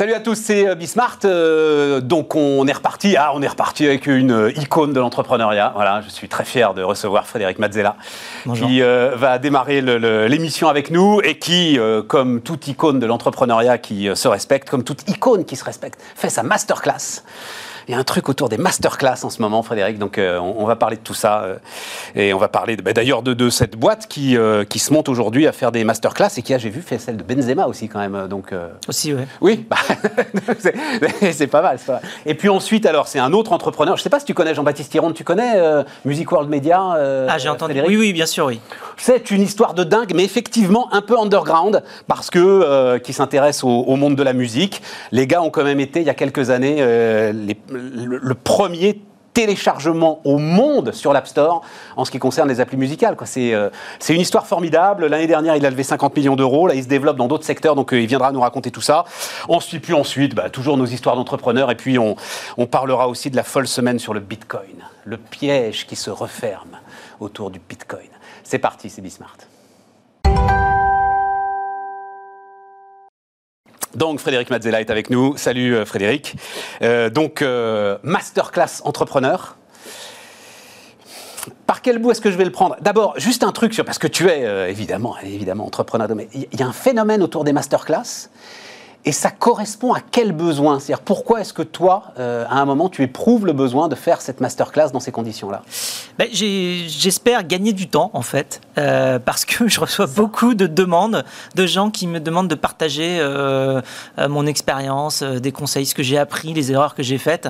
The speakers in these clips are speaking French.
Salut à tous, c'est euh, Bismart. Euh, donc on est reparti. Ah, on est reparti avec une euh, icône de l'entrepreneuriat. Voilà, je suis très fier de recevoir Frédéric Mazzella, qui va démarrer l'émission avec nous et qui, comme toute icône de l'entrepreneuriat qui se respecte, comme toute icône qui se respecte, fait sa masterclass il y a un truc autour des masterclass en ce moment, Frédéric. Donc, euh, on, va parler de tout ça. Euh, et on va parler bah, d'ailleurs de, cette boîte qui, euh, qui se monte aujourd'hui à faire des masterclass et qui a, j'ai vu, fait celle de Benzema aussi, quand même. Donc, Aussi, oui. Oui, bah, c'est pas, mal, Et puis ensuite, alors, c'est un autre entrepreneur. Je ne sais pas si tu connais Jean-Baptiste Hiron. Tu connais Music World Media Ah, j'ai entendu. Oui, oui, bien sûr, oui. C'est une histoire de dingue, mais effectivement un peu underground, parce que qui s'intéresse au, au, monde de la musique. Les gars ont quand même été, il y a quelques années, les, le, premier téléchargement au monde sur l'App Store en ce qui concerne les applis musicales. Euh, c'est une histoire formidable. L'année dernière, il a levé 50 millions d'euros. Là, il se développe dans d'autres secteurs, donc euh, il viendra nous raconter tout ça. Ensuite, puis ensuite, bah, toujours nos histoires d'entrepreneurs. Et puis, on, on parlera aussi de la folle semaine sur le Bitcoin, le piège qui se referme autour du Bitcoin. C'est parti, c'est Bismart. Donc Frédéric Mazzella est avec nous. Salut euh, Frédéric. Euh, donc euh, masterclass entrepreneur. Par quel bout est-ce que je vais le prendre? D'abord, juste un truc sur parce que tu es évidemment évidemment entrepreneur. Mais il y a un phénomène autour des masterclass et ça correspond à quel besoin? C'est-à-dire pourquoi est-ce que toi, euh, à un moment, tu éprouves le besoin de faire cette masterclass dans ces conditions-là? Ben, J'espère gagner du temps, en fait, euh, parce que je reçois beaucoup de demandes de gens qui me demandent de partager euh, mon expérience, des conseils, ce que j'ai appris, les erreurs que j'ai faites.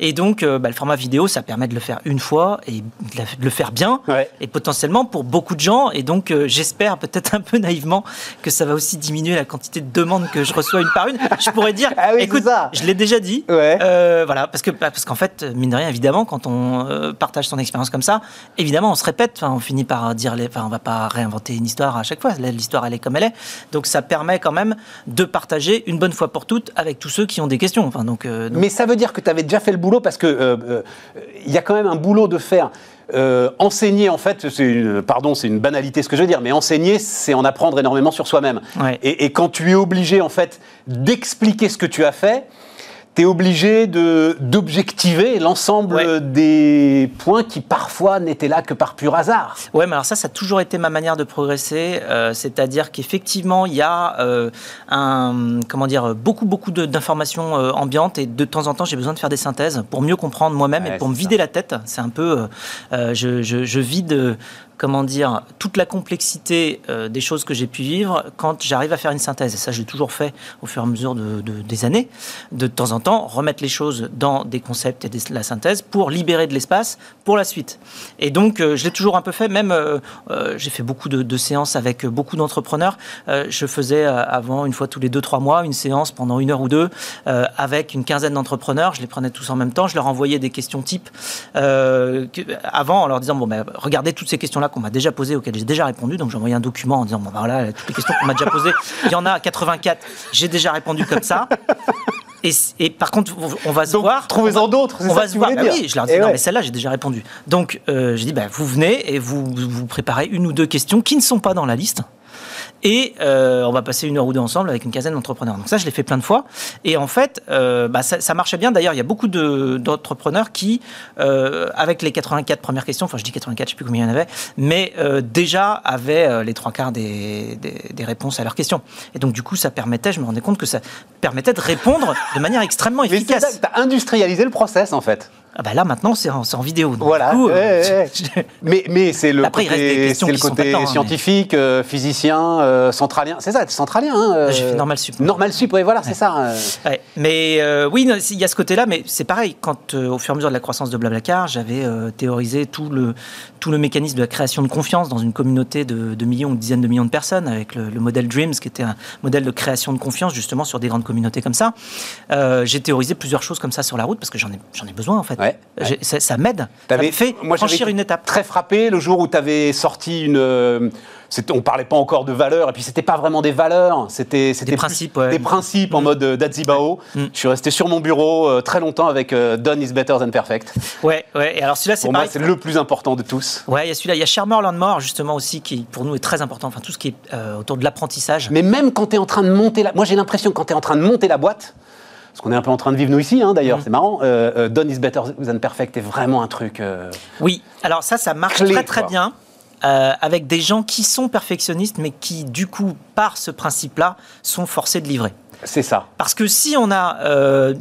Et donc, ben, le format vidéo, ça permet de le faire une fois et de le faire bien, et potentiellement pour beaucoup de gens. Et donc, j'espère peut-être un peu naïvement que ça va aussi diminuer la quantité de demandes que je reçois par une, je pourrais dire, ah écoute, je l'ai déjà dit. Euh, voilà, parce que parce qu'en fait, mine de rien, évidemment, quand on euh, partage son expérience comme ça, évidemment, on se répète. on finit par dire, les, enfin, on va pas réinventer une histoire à chaque fois. L'histoire, elle est comme elle est. Donc, ça permet quand même de partager une bonne fois pour toutes avec tous ceux qui ont des questions. Enfin, donc, euh, Mais ça veut dire que tu avais déjà fait le boulot parce que il y a quand même un boulot de faire. Euh, enseigner, en fait, c'est une, pardon, c'est une banalité ce que je veux dire, mais enseigner, c'est en apprendre énormément sur soi-même. Et, et, quand tu es obligé, en fait, d'expliquer ce que tu as fait, tu es obligé d'objectiver l'ensemble des points qui parfois n'étaient là que par pur hasard. Ouais, mais alors ça, ça a toujours été ma manière de progresser. Euh, c'est-à-dire qu'effectivement, il y a euh, un, comment dire, beaucoup, beaucoup d'informations euh, ambiantes et de temps en temps, j'ai besoin de faire des synthèses pour mieux comprendre moi-même et pour me vider la tête. C'est un peu, je, je, je, vide comment dire, toute la complexité euh, des choses que j'ai pu vivre quand j'arrive à faire une synthèse. Et ça, j'ai toujours fait au fur et à mesure de, des années. De temps en temps, remettre les choses dans des concepts et de la synthèse pour libérer de l'espace pour la suite. Et donc, euh, je l'ai toujours un peu fait. Même, euh, j'ai fait beaucoup de, séances avec beaucoup d'entrepreneurs. je faisais avant, une fois tous les deux, trois mois, une séance pendant une heure ou deux avec une quinzaine d'entrepreneurs. Je les prenais tous en même temps. Je leur envoyais des questions type avant en leur disant, bon, ben, regardez toutes ces questions-là qu'on m'a déjà posé, auxquelles j'ai déjà répondu. Donc j'ai envoyé un document en disant bon, ben voilà, toutes les questions qu'on m'a déjà posées, il y en a 84, j'ai déjà répondu comme ça. Et, et, par contre, on va se voir. Trouvez-en d'autres. On va se voir. Bah oui, je leur dis non, mais celle-là, j'ai déjà répondu. Donc, euh, j'ai dit, bah, vous venez et vous, vous préparez une ou deux questions qui ne sont pas dans la liste. Et euh, on va passer une heure ou deux ensemble avec une quinzaine d'entrepreneurs. Donc ça, je l'ai fait plein de fois. Et en fait, euh, bah, ça, marchait bien. D'ailleurs, il y a beaucoup d'entrepreneurs qui, euh, avec les 84 premières questions, enfin je dis 84, je ne sais plus combien il y en avait, mais déjà avaient les trois quarts des, des, réponses à leurs questions. Et donc du coup, ça permettait, je me rendais compte que ça permettait de répondre de manière extrêmement efficace. Tu as industrialisé le process en fait. Ah bah là maintenant c'est en, vidéo. voilà. mais mais c'est le côté, le côté hein, scientifique, euh, physicien, euh, centralien. C'est ça, centralien. Hein, euh, J'ai fait normal sup. Normal sup, oui, voilà, c'est ça. Mais oui, il y a ce côté-là, mais c'est pareil. Quand au fur et à mesure de la croissance de Blablacar, j'avais théorisé tout le tout le mécanisme de la création de confiance dans une communauté de, millions ou dizaines de millions de personnes avec le, modèle Dreams, qui était un modèle de création de confiance justement sur des grandes communautés comme ça. J'ai théorisé plusieurs choses comme ça sur la route parce que j'en ai j'en ai besoin en fait. Ça, m'aide. Ça me fait franchir une étape. Très frappé le jour où tu avais sorti une. Euh, on parlait pas encore de valeurs, et puis c'était pas vraiment des valeurs, c'était des principes, des principes en mm. mode euh, Dazibao. Mm. Je suis resté sur mon bureau euh, très longtemps avec Done is better than perfect. Ouais, ouais. Et alors celui-là, c'est moi, c'est le plus important de tous. Ouais, il y a celui-là, il y a Charmer Learn More justement aussi qui pour nous est très important. Enfin tout ce qui est autour de l'apprentissage. Mais même quand tu es en train de monter la, moi j'ai l'impression quand tu es en train de monter la boîte, ce qu'on est un peu en train de vivre nous ici, hein, d'ailleurs, mm. c'est marrant. Euh, euh, Done is better than perfect est vraiment un truc. Euh, oui, alors ça, ça marche très très bien. avec des gens qui sont perfectionnistes, mais qui, du coup, par ce principe-là, sont forcés de livrer. C'est ça. Parce que si on a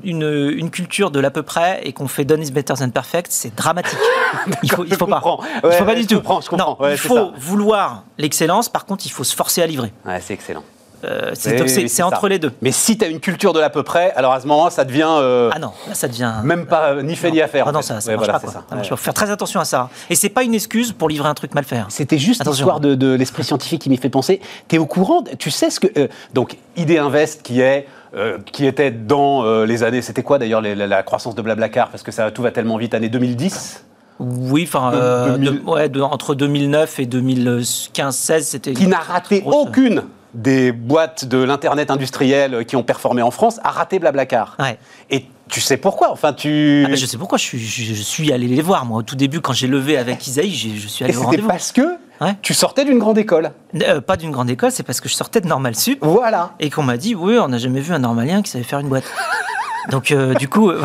une, une, culture de l'à peu près et qu'on fait done is better than perfect, c'est dramatique. il faut, il faut pas. il faut pas du tout. je comprends. il faut vouloir l'excellence. Par contre, il faut se forcer à livrer. Ouais, c'est excellent. Euh, c'est entre les deux. Mais si tu as une culture de l'à peu près, alors à ce moment ça devient. Euh, ah non, là ça devient. Même pas euh, ni fait ni à faire. Ah non, ça, ça marche pas. Il faut faire très attention à ça. Et c'est pas une excuse pour livrer un truc mal fait. C'était juste l'histoire de, de l'esprit scientifique qui m'y fait penser. Tu es au courant Tu sais ce que. donc, Idée Invest qui est. qui était dans les années, c'était quoi d'ailleurs la, croissance de Blablacar Parce que ça, tout va tellement vite, année 2010 oui, enfin, entre 2009 et 2015-16, c'était. Qui n'a raté aucune des boîtes de l'internet industriel qui ont performé en France a raté Blablacar. Et tu sais pourquoi Enfin, tu. Ah, je sais pourquoi. Je suis, je, suis, allé les voir moi au tout début quand j'ai levé avec Isaïe. Je, suis allé Et c'était parce que tu sortais d'une grande école. Euh, pas d'une grande école, c'est parce que je sortais de Normal Sup. Voilà. Et qu'on m'a dit oui, on n'a jamais vu un normalien qui savait faire une boîte. Donc euh, du coup, euh,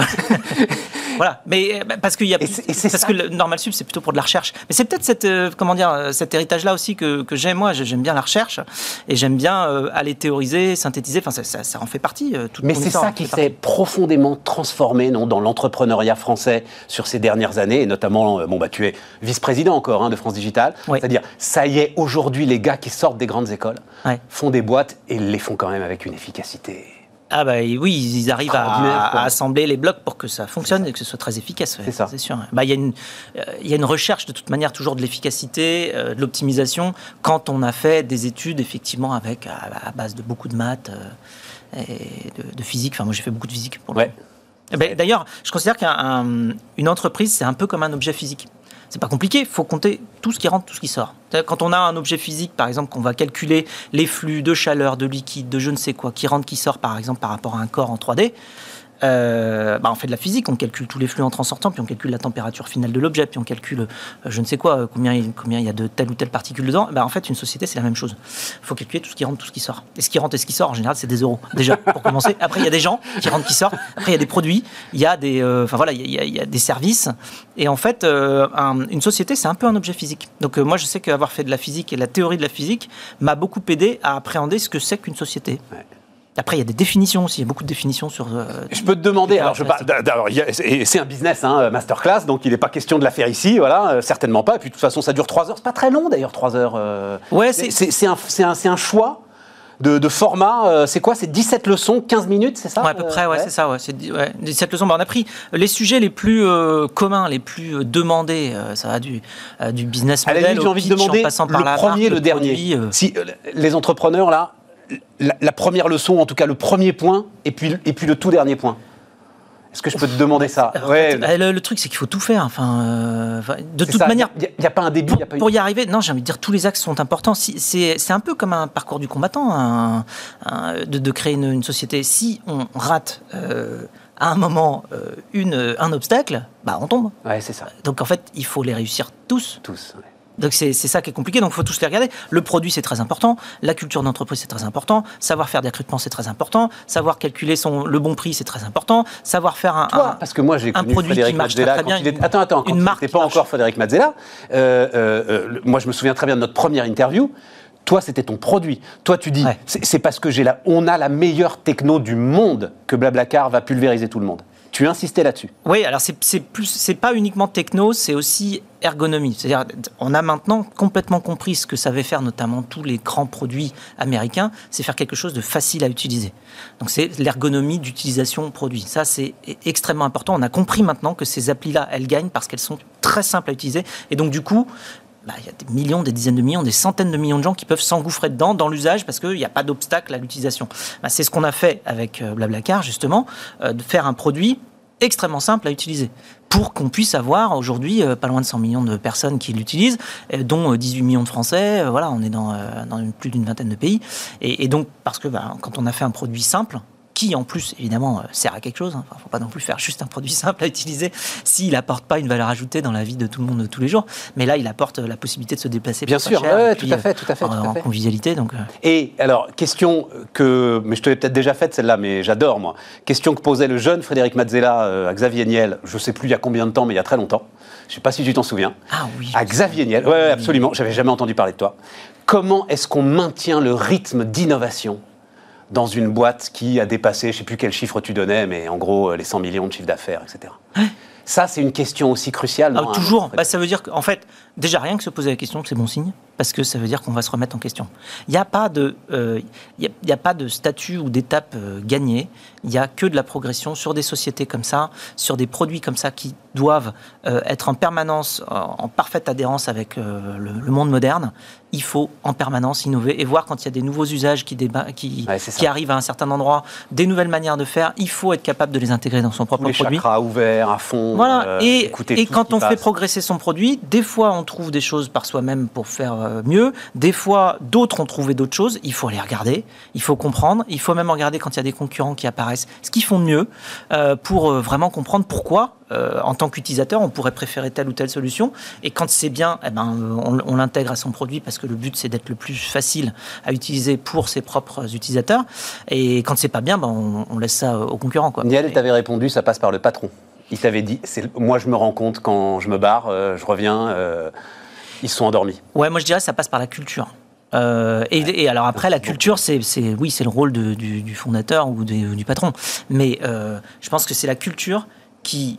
voilà. Mais euh, parce qu'il y a parce que le normal sub c'est plutôt pour de la recherche. Mais c'est peut-être cette comment dire cet héritage là aussi que, que j'aime moi. J'aime bien la recherche et j'aime bien aller théoriser, synthétiser. Enfin ça, ça, en fait partie. Toute Mais c'est ça qui s'est profondément transformé non dans l'entrepreneuriat français sur ces dernières années et notamment bon bah tu es vice-président encore hein, de France Digital. C'est-à-dire ça y est aujourd'hui les gars qui sortent des grandes écoles font des boîtes et les font quand même avec une efficacité ah bah oui, ils arrivent à, assembler les blocs pour que ça fonctionne et que ce soit très efficace. c'est ça. C'est sûr. Bah, il y, a une, euh, y a une recherche de toute manière toujours de l'efficacité, euh, de l'optimisation, quand on a fait des études effectivement avec à, base de beaucoup de maths euh, et de, physique. Enfin moi j'ai fait beaucoup de physique pour le eh ben, D'ailleurs, je considère qu'une entreprise c'est un peu comme un objet physique c'est pas compliqué, il faut compter tout ce qui rentre, tout ce qui sort. Quand on a un objet physique, par exemple, qu'on va calculer les flux de chaleur, de liquide, de je ne sais quoi, qui rentre, qui sort, par exemple, par rapport à un corps en 3D, euh, bah, on fait de la physique, on calcule tous les flux entrants sortants, puis on calcule la température finale de l'objet, puis on calcule euh, je ne sais quoi, euh, combien, combien il y a de telle ou telle particule dedans. Bah, en fait, une société, c'est la même chose. Il faut calculer tout ce qui rentre, tout ce qui sort. Et ce qui rentre et ce qui sort, en général, c'est des euros, déjà, pour commencer. Après, il y a des gens qui rentrent, qui sortent. Après, il y a des produits, il y a des, enfin voilà, il y, a, des services. Et en fait, une société, c'est un peu un objet physique. Donc, moi, je sais qu'avoir fait de la physique et la théorie de la physique m'a beaucoup aidé à appréhender ce que c'est qu'une société. Après, il y a des définitions aussi, il y a beaucoup de définitions sur. Euh, je peux te demander, alors, c'est un business, hein, masterclass, donc il n'est pas question de la faire ici, voilà, euh, certainement pas. Et puis de toute façon, ça dure 3 heures, c'est pas très long d'ailleurs, 3 heures. Euh. ouais, c'est un, un, un, choix. De, format, c'est quoi C'est 17 leçons, 15 minutes, c'est ça ouais, À peu près, ouais, c'est ça. Ouais, 17 leçons. Bah, on a pris les sujets les plus communs, les plus demandés. ça va du, du business model. j'ai envie de demander le premier, le, dernier. si les entrepreneurs là, la, première leçon, en tout cas le premier point, et puis, et puis le tout dernier point est-ce que je peux te demander ça ouais. le, truc, c'est qu'il faut tout faire. Enfin, euh, de toute manière, il n'y a, pas un début. Pour, y, pour y arriver, non, j'ai envie de dire tous les axes sont importants. Si, c'est un peu comme un parcours du combattant de, créer une, société. Si on rate euh, à un moment euh, une, un obstacle, bah on tombe. Ouais, c'est ça. Donc en fait, il faut les réussir tous. Tous. Donc c'est ça qui est compliqué, donc il faut tous les regarder. Le produit, c'est très important. La culture d'entreprise, c'est très important. Savoir faire des recrutements, c'est très important. Savoir calculer son, le bon prix, c'est très important. Savoir faire un, Toi, parce que moi j'ai connu produit Frédéric qui marche Mazzella, très, bien. Attends, attends, quand une marque pas encore Frédéric Mazzella, euh, euh, euh, moi je me souviens très bien de notre première interview. Toi, c'était ton produit. Toi, tu dis, c'est parce que j'ai la, on a la meilleure techno du monde que Blablacar va pulvériser tout le monde. Tu insistais là-dessus. Oui, alors c'est plus, c'est pas uniquement techno, c'est aussi ergonomie. C'est-à-dire, on a maintenant complètement compris ce que savaient faire notamment tous les grands produits américains, c'est faire quelque chose de facile à utiliser. Donc c'est l'ergonomie d'utilisation produit. Ça, c'est extrêmement important. On a compris maintenant que ces applis-là, elles gagnent parce qu'elles sont très simples à utiliser. Et donc du coup, bah, il y a des millions, des dizaines de millions, des centaines de millions de gens qui peuvent s'engouffrer dedans dans l'usage parce qu'il n'y a pas d'obstacle à l'utilisation. Bah, c'est ce qu'on a fait avec euh, Blablacar, justement, euh, de faire un produit extrêmement simple à utiliser pour qu'on puisse avoir aujourd'hui euh, pas loin de 100 millions de personnes qui l'utilisent, dont 18 millions de Français. Voilà, on est dans, plus d'une vingtaine de pays. Et, donc, parce que bah, quand on a fait un produit simple, qui en plus évidemment sert à quelque chose. Hein. Enfin, faut pas non plus faire juste un produit simple à utiliser s'il apporte pas une valeur ajoutée dans la vie de tout le monde de tous les jours. Mais là, il apporte la possibilité de se déplacer. Bien sûr, cher, tout, à fait, tout à fait, en, convivialité. Donc. Et alors, question que, mais je te l'ai peut-être déjà faite celle-là, mais j'adore moi. Question que posait le jeune Frédéric Mazzella à Xavier Niel. Je sais plus il y a combien de temps, mais il y a très longtemps. Je ne sais pas si tu t'en souviens. Ah oui. À Xavier Niel. Oui, absolument. J'avais jamais entendu parler de toi. Comment est-ce qu'on maintient le rythme d'innovation? Dans une boîte qui a dépassé, je ne sais plus quel chiffre tu donnais, mais en gros les 100 millions de chiffre d'affaires, etc. Ça, c'est une question aussi cruciale. Ah, toujours. Bah, ça veut dire qu'en fait, déjà rien que se poser la question, c'est bon signe, parce que ça veut dire qu'on va se remettre en question. Il n'y a pas de, euh, il a pas de statut ou d'étape euh, gagnée. Il n'y a que de la progression sur des sociétés comme ça, sur des produits comme ça qui doivent euh, être en permanence en, parfaite adhérence avec le, monde moderne. Il faut en permanence innover et voir quand il y a des nouveaux usages qui, qui, qui arrivent à un certain endroit, des nouvelles manières de faire. Il faut être capable de les intégrer dans son propre les produit. Chakras ouverts à fond. Voilà. et, et quand on fait progresser son produit, des fois on trouve des choses par soi-même pour faire euh, mieux. Des fois, d'autres ont trouvé d'autres choses. Il faut les regarder, il faut comprendre. Il faut même regarder quand il y a des concurrents qui apparaissent, ce qu'ils font de mieux, euh, pour euh, vraiment comprendre pourquoi, en tant qu'utilisateur, on pourrait préférer telle ou telle solution. Et quand c'est bien, eh ben, on, l'intègre à son produit parce que le but, c'est d'être le plus facile à utiliser pour ses propres utilisateurs. Et quand c'est pas bien, ben, on, laisse ça aux concurrents. Quoi. Niel t'avait répondu, ça passe par le patron. Il t'avait dit, moi je me rends compte quand je me barre, euh, je reviens, euh, ils sont endormis. Ouais, moi je dirais que ça passe par la culture. Euh, et, alors après, la culture, c'est oui, c'est le rôle du, fondateur ou du patron. Mais je pense que c'est la culture qui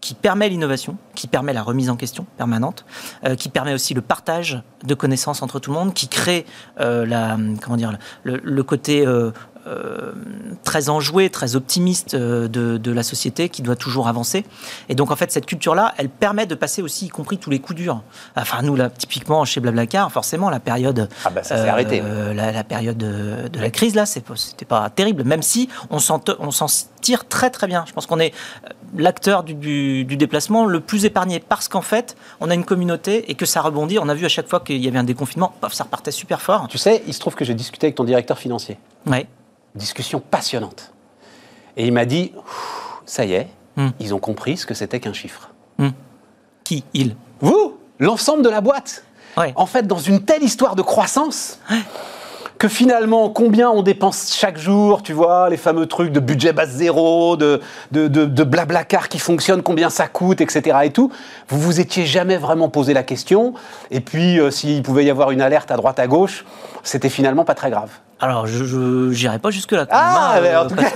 qui permet l'innovation, qui permet la remise en question permanente, qui permet aussi le partage de connaissances entre tout le monde, qui crée la comment dire le, le côté euh, très enjoué, très optimiste euh, de, la société qui doit toujours avancer. Et donc en fait cette culture-là, elle permet de passer aussi, y compris tous les coups durs. Enfin nous là, typiquement chez Blablacar, forcément la période, ah bah, ça arrêté. Euh, la, période de, la crise là, c'était pas terrible, même si on s'en tire très très bien. Je pense qu'on est l'acteur du, déplacement le plus épargné parce qu'en fait on a une communauté et que ça rebondit. On a vu à chaque fois qu'il y avait un déconfinement, ça repartait super fort. Tu sais, il se trouve que j'ai discuté avec ton directeur financier. Ouais discussion passionnante. Et il m'a dit, ça y est, hmm. ils ont compris ce que c'était qu'un chiffre. Hmm. Qui Il? Vous L'ensemble de la boîte. En fait, dans une telle histoire de croissance, que finalement, combien on dépense chaque jour, tu vois, les fameux trucs de budget base zéro, de, de, de, blabla car qui fonctionne, combien ça coûte, etc. et tout, vous vous étiez jamais vraiment posé la question. Et puis, euh, s'il pouvait y avoir une alerte à droite, à gauche, c'était finalement pas très grave. Alors, je n'irai pas jusque-là. Ah, mais en, tout cas,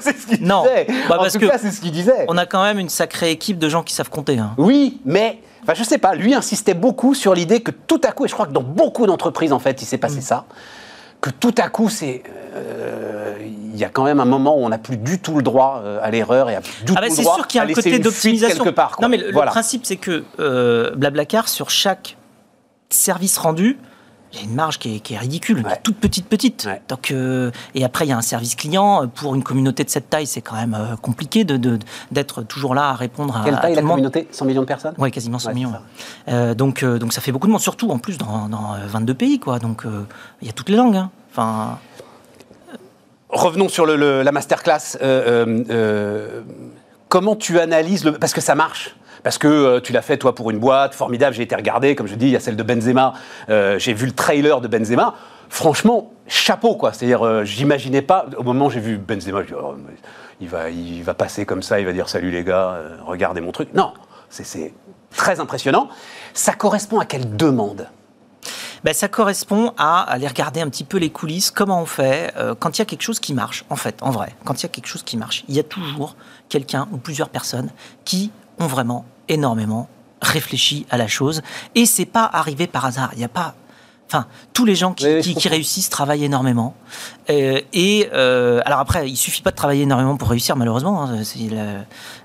c'est ce qu'il non, disait. Bah, parce en tout cas, c'est ce qu'il disait. On a quand même une sacrée équipe de gens qui savent compter. Hein. Oui, mais Enfin, je sais pas, lui insistait beaucoup sur l'idée que tout à coup, et je crois que dans beaucoup d'entreprises, en fait, il s'est passé mm. ça, que tout à coup, c'est. Euh, il y a quand même un moment où on n'a plus du tout le droit euh, à l'erreur et à du ah bah tout le droit sûr qu'il y a un côté d'optimisation quelque part. Non, mais le, principe, c'est que euh, Blablacar, sur chaque service rendu, il y a une marge qui est, ridicule, toute petite, petite. Donc, euh, et après, il y a un service client. Pour une communauté de cette taille, c'est quand même euh, compliqué d'être de, d'être toujours là à répondre à. Quelle taille la communauté? 100 millions de personnes? Oui, quasiment 100 millions. Euh, donc, donc, ça fait beaucoup de monde, surtout en plus dans, dans 22 pays. Quoi. Donc, il y a toutes les langues. Hein. Enfin. Revenons sur le, la masterclass. comment tu analyses le... Parce que ça marche parce que euh, tu l'as fait toi pour une boîte formidable. J'ai été regardé, comme je dis, il y a celle de Benzema. Euh, j'ai vu le trailer de Benzema. Franchement, chapeau quoi. C'est-à-dire, euh, j'imaginais pas. Au moment où j'ai vu Benzema, je dis, oh, il va, il va passer comme ça, il va dire salut les gars, regardez mon truc. Non, c'est très impressionnant. Ça correspond à quelle demande? Ben, ça correspond à aller regarder un petit peu les coulisses, comment on fait quand il y a quelque chose qui marche, en fait, en vrai. Quand il y a quelque chose qui marche, il y a toujours quelqu'un ou plusieurs personnes qui ont vraiment énormément réfléchi à la chose. Et c'est pas arrivé par hasard. Il n'y a pas Enfin, tous les gens qui, réussissent travaillent énormément. Euh, et euh, alors après, il suffit pas de travailler énormément pour réussir, malheureusement. Hein,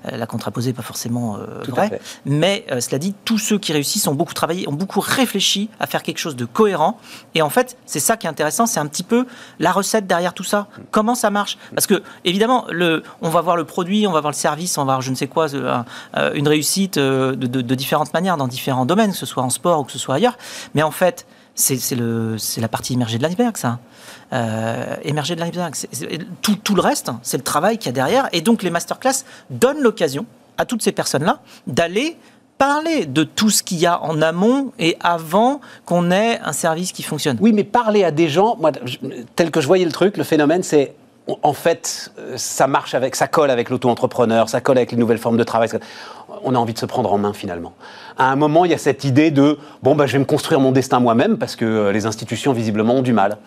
la, la, contraposée pas forcément euh, vrai. Mais cela dit, tous ceux qui réussissent ont beaucoup travaillé, ont beaucoup réfléchi à faire quelque chose de cohérent. Et en fait, c'est ça qui est intéressant, c'est un petit peu la recette derrière tout ça. Comment ça marche? Parce que évidemment, le, on va voir le produit, on va voir le service, on va voir je ne sais quoi, une réussite de, de différentes manières dans différents domaines, que ce soit en sport ou que ce soit ailleurs. Mais en fait, c'est la partie immergée de l'iceberg, ça. Euh, émerger de l'iceberg. Tout, tout le reste, c'est le travail qu'il y a derrière. Et donc, les masterclass donnent l'occasion à toutes ces personnes-là d'aller parler de tout ce qu'il y a en amont et avant qu'on ait un service qui fonctionne. Oui, mais parler à des gens, tel que je voyais le truc, le phénomène, c'est en fait, ça marche avec, ça colle avec l'auto-entrepreneur, ça colle avec les nouvelles formes de travail. On a envie de se prendre en main finalement. À un moment, il y a cette idée de bon, bah, je vais me construire mon destin moi-même parce que euh, les institutions visiblement ont du mal.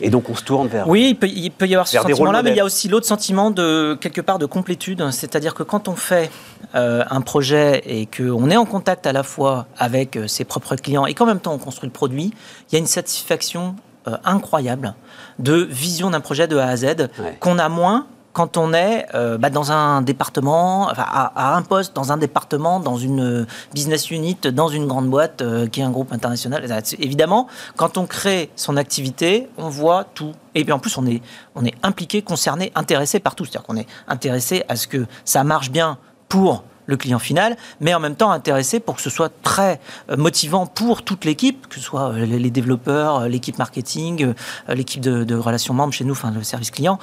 Et donc on se tourne vers. Oui, il peut, y avoir ce sentiment-là, mais il y a aussi l'autre sentiment de quelque part de complétude. C'est-à-dire que quand on fait euh, un projet et qu'on est en contact à la fois avec euh, ses propres clients et qu'en même temps on construit le produit, il y a une satisfaction euh, incroyable de vision d'un projet de A à Z qu'on a moins quand on est euh, bah, dans un département, à, un poste dans un département, dans une business unit, dans une grande boîte euh, qui est un groupe international. Évidemment, quand on crée son activité, on voit tout. Et puis en plus, on est, on est impliqué, concerné, intéressé par tout. C'est-à-dire qu'on est intéressé à ce que ça marche bien pour le client final, mais en même temps intéressé pour que ce soit très euh, motivant pour toute l'équipe, que ce soit les développeurs, l'équipe marketing, l'équipe de, relations membres chez nous, enfin le service client.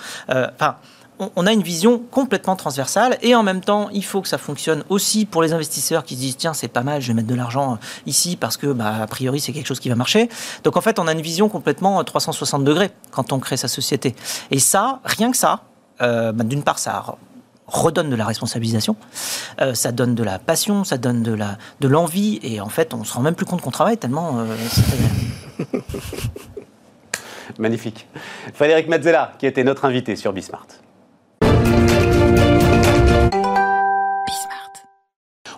On a une vision complètement transversale et en même temps, il faut que ça fonctionne aussi pour les investisseurs qui se disent tiens, c'est pas mal, je vais mettre de l'argent euh, ici parce que, bah, a priori, c'est quelque chose qui va marcher. Donc en fait, on a une vision complètement 360 euh, degrés quand on crée sa société. Et ça, rien que ça, euh, bah, d'une part, ça redonne de la responsabilisation, ça donne de la passion, ça donne de la de l'envie et en fait on se rend même plus compte qu'on travaille tellement Magnifique. Frédéric Mazzella qui était notre invité sur Bismart.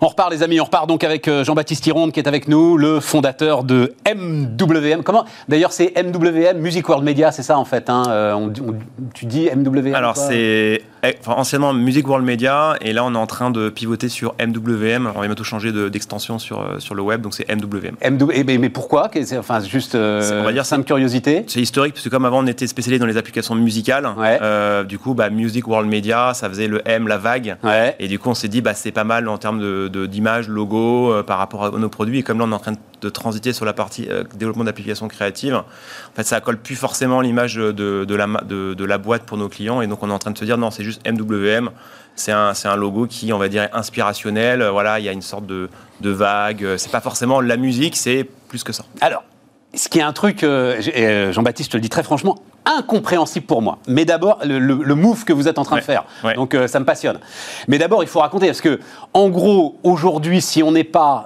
On repart les amis, on repart donc avec euh, Jean-Baptiste Hironde qui est avec nous, le fondateur de MWM. Comment? D'ailleurs c'est MWM, Music World Media, c'est ça en fait. Hein euh, tu dis MWM Alors c'est eh, anciennement Music World Media, et là on est en train de pivoter sur MWM. on va bientôt changer d'extension sur, euh, sur le web, donc c'est MWM. Eh ben, mais, pourquoi? Enfin, juste euh, on va dire simple curiosité? C'est historique, parce que comme avant on était spécialisé dans les applications musicales, euh, du coup, bah, Music World Media, ça faisait le M, la vague. Et du coup, on s'est dit, bah, c'est pas mal en termes d'image, de, logo, par rapport à nos produits. Et comme là on est en train de transiter sur la partie développement d'applications créatives, en fait, ça colle plus forcément l'image de, de, la, de, de la boîte pour nos clients. Et donc, on est en train de se dire, non, c'est juste MWM. C'est un, un, logo qui, on va dire, est inspirationnel. Voilà, il y a une sorte de, de vague. C'est pas forcément la musique, c'est plus que ça. Alors, ce qui est un truc, euh, euh, Jean-Baptiste, je te le dis très franchement, incompréhensible pour moi. Mais d'abord, le, move que vous êtes en train de faire. Donc, euh, ça me passionne. Mais d'abord, il faut raconter, parce que, en gros, aujourd'hui, si on n'est pas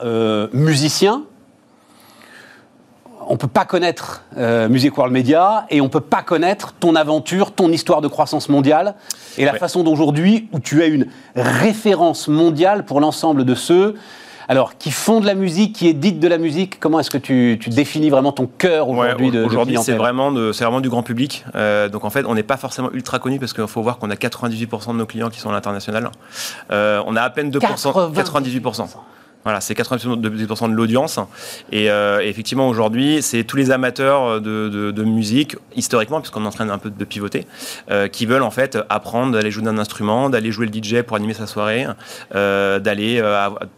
musicien, on ne peut pas connaître euh, Music World Media et on ne peut pas connaître ton aventure, ton histoire de croissance mondiale et la façon d'aujourd'hui où tu es une référence mondiale pour l'ensemble de ceux alors, qui font de la musique, qui éditent de la musique, comment est-ce que tu, définis vraiment ton cœur aujourd'hui de Aujourd'hui, c'est vraiment, vraiment du grand public. Euh, donc, en fait, on n'est pas forcément ultra connu parce qu'il faut voir qu'on a 98% de nos clients qui sont à l'international. Euh, on a à peine 2%, 98%. Voilà, c'est 90% de l'audience. Et euh, effectivement, aujourd'hui, c'est tous les amateurs de, musique, historiquement, puisqu'on est en train un peu de pivoter, euh, qui veulent en fait apprendre d'aller jouer d'un instrument, d'aller jouer le DJ pour animer sa soirée, euh, d'aller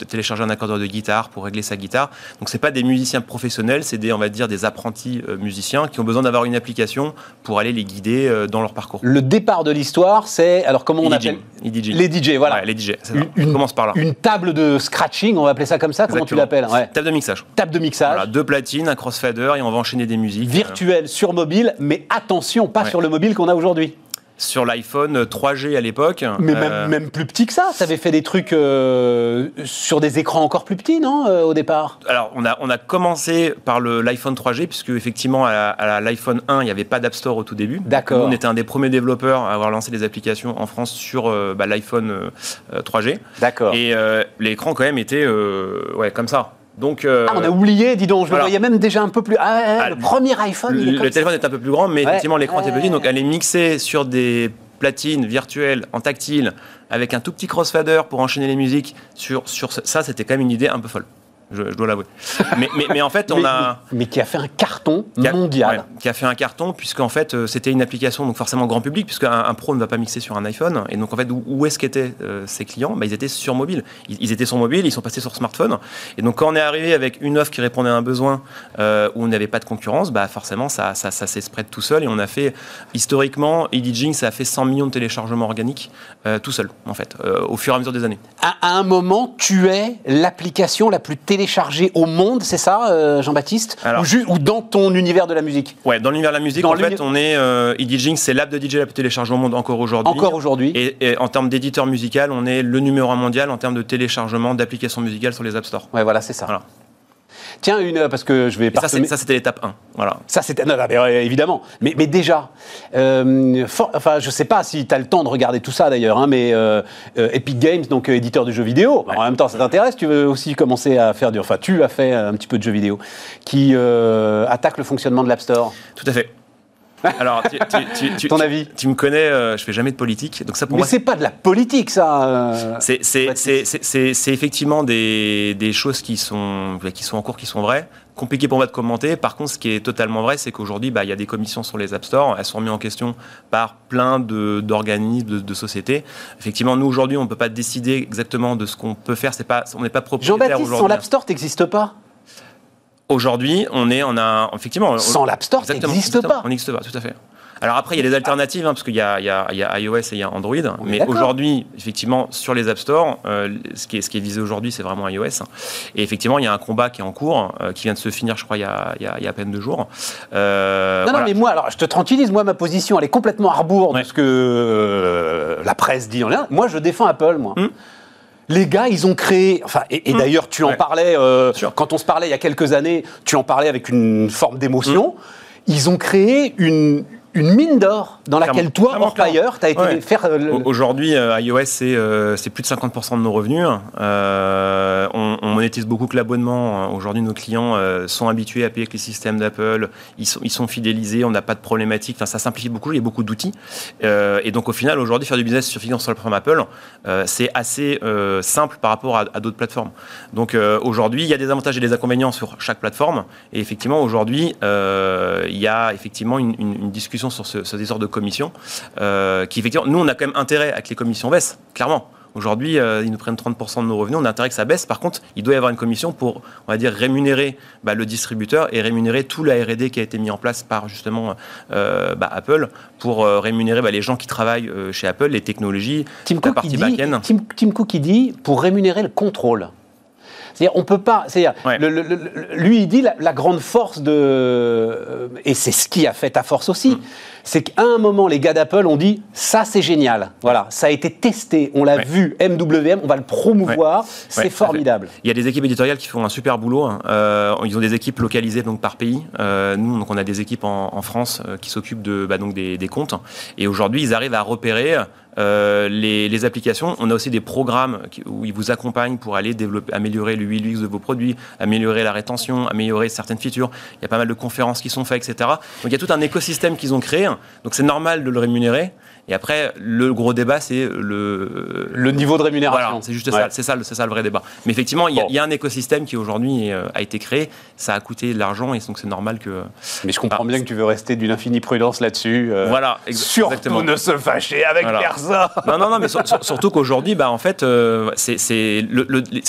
télécharger un accordeur de guitare pour régler sa guitare. Donc, c'est pas des musiciens professionnels, c'est des, on va dire, des apprentis musiciens qui ont besoin d'avoir une application pour aller les guider dans leur parcours. Le départ de l'histoire, c'est alors comment on appelle les DJ, voilà. les DJ. on commence par là. Une table de scratching, on va appeler ça comme ça Comment tu l'appelles Table de mixage. Table de mixage. Voilà, deux platines, un crossfader et on va enchaîner des musiques. Virtuel sur mobile, mais attention, pas sur le mobile qu'on a aujourd'hui sur l'iPhone 3G à l'époque. Mais euh, même, plus petit que ça. Tu avais fait des trucs euh, sur des écrans encore plus petits, non, euh, au départ? Alors, on a, on a commencé par l'iPhone 3G, puisque effectivement, à l'iPhone 1, il n'y avait pas d'App Store au tout début. D'accord. On était un des premiers développeurs à avoir lancé des applications en France sur bah, l'iPhone 3G. D'accord. Et l'écran, quand même, était ouais, comme ça. Donc, euh, ah, on a oublié, dis donc, je le voyais même déjà un peu plus. Ah, ah, le premier iPhone. Le, le téléphone est un peu plus grand, mais effectivement, l'écran était petit. Donc, elle est mixée sur des platines virtuelles en tactile avec un tout petit crossfader pour enchaîner les musiques. Sur, sur ça, c'était quand même une idée un peu folle. Je, dois l'avouer. mais, mais, en fait, on a. Mais, qui a fait un carton mondial. qui a fait un carton, puisqu'en fait, euh, c'était une application, donc forcément grand public, puisque un, pro ne va pas mixer sur un iPhone. Et donc, en fait, où, est-ce qu'étaient euh, ses clients? Bah, Ils étaient sur mobile. Ils, étaient sur mobile, ils sont passés sur smartphone. Et donc, quand on est arrivé avec une offre qui répondait à un besoin euh, où on n'avait pas de concurrence, bah, forcément, ça, ça, ça s'est spread tout seul. Et on a fait, historiquement, Edging, ça a fait 100 millions de téléchargements organiques tout seul, en fait, au fur et à mesure des années. À, à un moment, tu es l'application la plus téléchargée au monde, c'est ça, euh, Jean-Baptiste ou, ou, dans ton univers de la musique Ouais, dans l'univers de la musique, en fait, on est. Euh, e c'est l'app de DJ la plus téléchargée au monde encore aujourd'hui. Encore aujourd'hui. Et, en termes d'éditeur musical, on est le numéro un mondial en termes de téléchargement d'applications musicales sur les App Store. Ouais, voilà, c'est ça. Voilà. Tiens, une, parce que je vais Ça, c'était l'étape 1. Voilà. Ça, c'était. Non, évidemment. Mais, mais déjà, euh, enfin, je sais pas si tu as le temps de regarder tout ça d'ailleurs, hein, mais euh, euh, Epic Games, donc éditeur de jeux vidéo, en même temps, ça t'intéresse, tu veux aussi commencer à faire du. Enfin, tu as fait un petit peu de jeux vidéo, qui attaque le fonctionnement de l'App Store. Tout à fait. Alors, tu, ton avis? Tu me connais, euh, je fais jamais de politique, donc ça pour Mais c'est pas de la politique, ça. Euh, c'est effectivement des, des, choses qui sont qui sont en cours, qui sont vraies. Compliqué pour moi de commenter. Par contre, ce qui est totalement vrai, c'est qu'aujourd'hui, bah, il y a des commissions sur les App Store. Elles sont remises en question par plein d'organismes, de, sociétés. Effectivement, nous aujourd'hui, on ne peut pas décider exactement de ce qu'on peut faire. C'est pas, on n'est pas propriétaire aujourd'hui. Jean-Baptiste, sans l'App Store, n'existes pas? Aujourd'hui, on est, on a effectivement. Sans l'App Store, ça n'existe pas. On n'existe pas, tout à fait. Alors après, il y a des alternatives, hein, parce qu'il y, y, y, a iOS et il y a Android. mais aujourd'hui, effectivement, sur les App Store, euh, ce, qui est, ce qui est visé aujourd'hui, c'est vraiment iOS. Et effectivement, il y a un combat qui est en cours, euh, qui vient de se finir, je crois, il y a, il y a à peine deux jours. Euh, non, non, mais moi, alors, je te tranquillise, moi, ma position, elle est complètement à rebours de ce que la presse dit. Moi, je défends Apple, moi. Hmm les gars, ils ont créé. Enfin, et, mmh. d'ailleurs, tu en parlais euh, quand on se parlait il y a quelques années. Tu en parlais avec une forme d'émotion. Mmh. Ils ont créé une, une mine d'or dans laquelle toi, employeur, tu as été faire. Euh, aujourd'hui, euh, iOS, c'est plus de 50% de nos revenus. On, monétise beaucoup que l'abonnement. Aujourd'hui, nos clients sont habitués à payer avec les systèmes d'Apple. Ils sont, fidélisés, on n'a pas de problématique. Ça simplifie beaucoup, il y a beaucoup d'outils. et donc, au final, aujourd'hui, faire du business sur finance sur la plateforme Apple, c'est assez simple par rapport à, d'autres plateformes. Donc, aujourd'hui, il y a des avantages et des inconvénients sur chaque plateforme. Et effectivement, aujourd'hui, il y a effectivement une, discussion sur ce, désordre de commission, euh, qui effectivement, nous, on a quand même intérêt à que les commissions baissent, clairement. Aujourd'hui, euh, ils nous prennent 30% de nos revenus, on a intérêt que ça baisse. Par contre, il doit y avoir une commission pour, on va dire, rémunérer bah, le distributeur et rémunérer tout la R&D qui a été mis en place par justement euh, bah, Apple pour rémunérer bah, les gens qui travaillent chez Apple, les technologies, Tim la partie back-end. Tim, Tim Cook, il dit pour rémunérer le contrôle. C'est-à-dire, on peut pas. C'est-à-dire, lui, il dit la, grande force de. et c'est ce qui a fait ta force aussi. Mm. C'est qu'à un moment, les gars d'Apple ont dit ça, c'est génial. Voilà, ça a été testé, on l'a vu, MWM, on va le promouvoir, c'est formidable. Il y a des équipes éditoriales qui font un super boulot. Hein. Euh, ils ont des équipes localisées donc par pays. Euh, nous, donc, on a des équipes en, France euh, qui s'occupent de, bah, donc des, des comptes. Et aujourd'hui, ils arrivent à repérer euh, les, applications, on a aussi des programmes où ils vous accompagnent pour aller développer, améliorer le UX de vos produits, améliorer la rétention, améliorer certaines features. Il y a pas mal de conférences qui sont faites, etc. Donc il y a tout un écosystème qu'ils ont créé. Donc c'est normal de le rémunérer. Et après, le gros débat, c'est le... Le niveau de rémunération. Voilà, c'est juste ça, c'est ça, ça, le vrai débat. Mais effectivement, il y, a un écosystème qui aujourd'hui euh, a été créé, ça a coûté de l'argent, et donc c'est normal que... Mais je comprends ah, bien que tu veux rester d'une infinie prudence là-dessus. Euh, voilà. Surtout ne se fâcher avec personne Non, non, non, mais surtout qu'aujourd'hui, bah, en fait, euh, c'est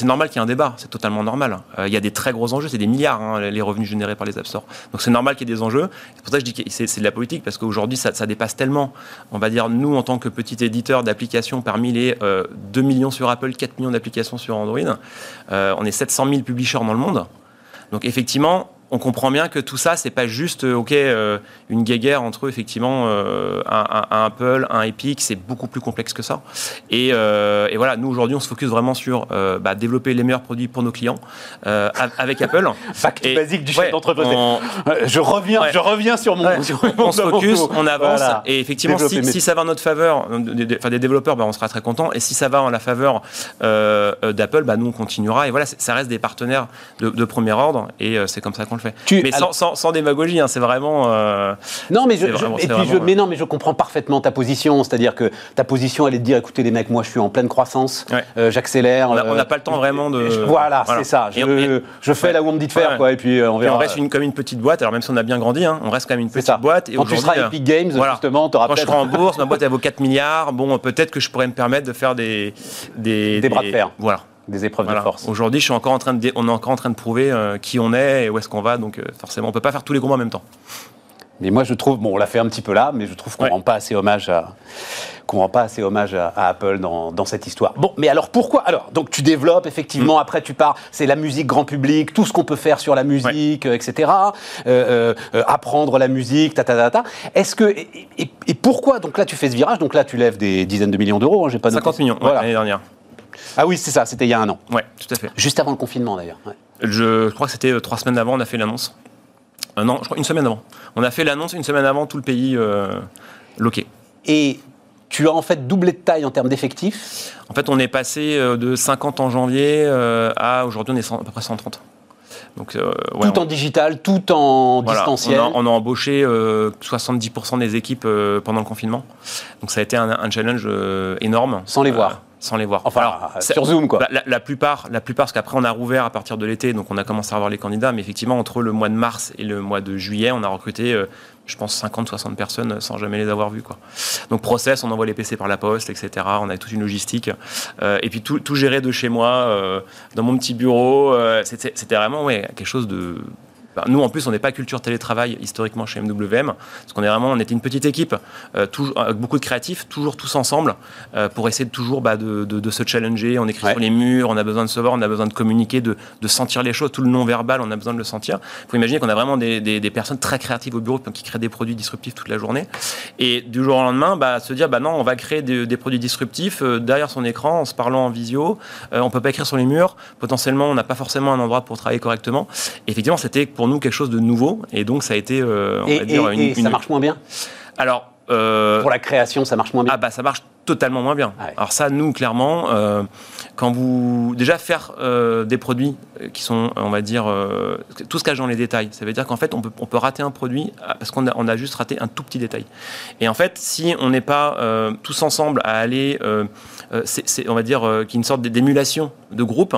normal qu'il y ait un débat, c'est totalement normal. Il y a des très gros enjeux, c'est des milliards, hein, les revenus générés par les App Store. Donc c'est normal qu'il y ait des enjeux. C'est pour ça que je dis que c'est de la politique, parce qu'aujourd'hui, ça, ça dépasse tellement, on va dire, nous, en tant que petit éditeur d'applications, parmi les 2 euh, millions sur Apple, 4 millions d'applications sur Android, euh, on est 700 000 publishers dans le monde. Donc effectivement, on comprend bien que tout ça, c'est pas juste euh, ok euh, une guéguerre entre effectivement euh, un, Apple, un Epic, c'est beaucoup plus complexe que ça. Et, voilà, nous aujourd'hui, on se focus vraiment sur bah, développer les meilleurs produits pour nos clients avec Apple. Fact basique du chef d'entreprise. Je reviens, je reviens sur mon. on se focus, on avance, et effectivement, si, ça va en notre faveur, enfin des développeurs, bah, on sera très content. Et si ça va en la faveur d'Apple, bah, nous on continuera. Et voilà, ça reste des partenaires de, de premier ordre, et c'est comme ça qu'on le fait. mais sans, démagogie, hein, c'est vraiment. Euh, non, mais je, et puis je, mais non, mais je comprends parfaitement ta position. C'est-à-dire que ta position, elle est de dire, écoutez les mecs, moi je suis en pleine croissance, euh, j'accélère. On n'a pas le temps vraiment de. voilà, c'est ça. Je, je fais là où on me dit de faire, quoi. Et puis on verra. on reste une, comme une petite boîte. Alors même si on a bien grandi, hein, on reste quand même une petite boîte. Et Quand tu seras Epic Games, justement, tu auras Quand je serai en bourse, ma boîte elle vaut 4 milliards. Bon, peut-être que je pourrais me permettre de faire des des, des bras de fer. Voilà des épreuves de force. Aujourd'hui, je suis encore en train de, on est encore en train de prouver euh, qui on est et où est-ce qu'on va. Donc, euh, forcément, on peut pas faire tous les combats en même temps. Mais moi, je trouve, bon, on l'a fait un petit peu là, mais je trouve qu'on ne rend pas assez hommage à, qu'on rend pas assez hommage à, Apple dans, dans, cette histoire. Bon, mais alors pourquoi? Alors, donc tu développes effectivement. Mm. Après, tu pars. C'est la musique grand public, tout ce qu'on peut faire sur la musique, euh, etc. Euh, euh, apprendre la musique, ta ta ta ta. Est-ce que et, pourquoi? Donc là, tu fais ce virage. Donc là, tu lèves des dizaines de millions d'euros. Hein, j'ai pas 50 millions l'année dernière. Ah oui, c'est ça. C'était il y a un an. Ouais, tout à fait. Juste avant le confinement, d'ailleurs. Je crois que c'était trois semaines avant. On a fait l'annonce. Euh, non, je crois une semaine avant. On a fait l'annonce une semaine avant, tout le pays euh, loqué. Et tu as en fait doublé de taille en termes d'effectifs? En fait, on est passé euh, de 50 en janvier à aujourd'hui, on est à peu près 130. Donc, tout en digital, tout en distanciel. On a, embauché 70% des équipes pendant le confinement. Donc ça a été un, un challenge énorme. Sans les voir sans les voir. Enfin, sur Zoom, quoi. La, plupart, la plupart, parce qu'après, on a rouvert à partir de l'été, donc on a commencé à voir les candidats, mais effectivement, entre le mois de mars et le mois de juillet, on a recruté, euh, je pense, 50, 60 personnes sans jamais les avoir vues, quoi. Donc, process, on envoie les PC par la poste, etc. On a toute une logistique. Euh, et puis, tout, tout géré de chez moi, euh, dans mon petit bureau. C'était vraiment, ouais, quelque chose de nous, en plus, on n'est pas culture télétravail historiquement chez MWM, parce qu'on est vraiment, on était une petite équipe, euh, avec beaucoup de créatifs, toujours tous ensemble, euh, pour essayer de toujours bah, de, se challenger. On écrit sur les murs, on a besoin de se voir, on a besoin de communiquer, de, sentir les choses. Tout le non-verbal, on a besoin de le sentir. Il faut imaginer qu'on a vraiment des, personnes très créatives au bureau qui créent des produits disruptifs toute la journée. Et du jour au lendemain, bah, se dire, bah non, on va créer des, produits disruptifs euh, derrière son écran, en se parlant en visio. on ne peut pas écrire sur les murs. Potentiellement, on n'a pas forcément un endroit pour travailler correctement. effectivement, c'était pour nous quelque chose de nouveau. Et donc, ça a été, euh, on et, va dire, une, ça marche moins bien? Alors. Euh, pour la création, ça marche moins bien? Ah, bah, ça marche totalement moins bien. Alors, ça, nous, clairement, euh, quand vous. Déjà, faire des produits qui sont, on va dire, tout se cache dans les détails. Ça veut dire qu'en fait, on peut, on peut rater un produit parce qu'on a, on a juste raté un tout petit détail. Et en fait, si on n'est pas tous ensemble à aller. c'est, on va dire, une sorte d'émulation de groupe,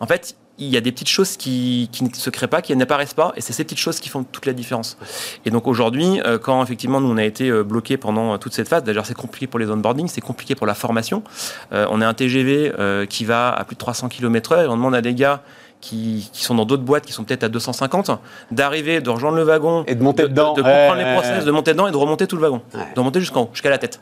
en fait, il y a des petites choses qui, ne se créent pas, qui n'apparaissent pas, et c'est ces petites choses qui font toute la différence. Et donc aujourd'hui, euh, quand effectivement nous on a été euh, bloqués pendant euh, toute cette phase, d'ailleurs c'est compliqué pour les onboarding, c'est compliqué pour la formation. on a un TGV qui va à plus de 300 km/h, et on demande à des gars qui, sont dans d'autres boîtes qui sont peut-être à 250, d'arriver, de rejoindre le wagon, et de monter dedans, de, comprendre les process, de monter dedans et de remonter tout le wagon, de remonter jusqu'en haut, jusqu'à la tête.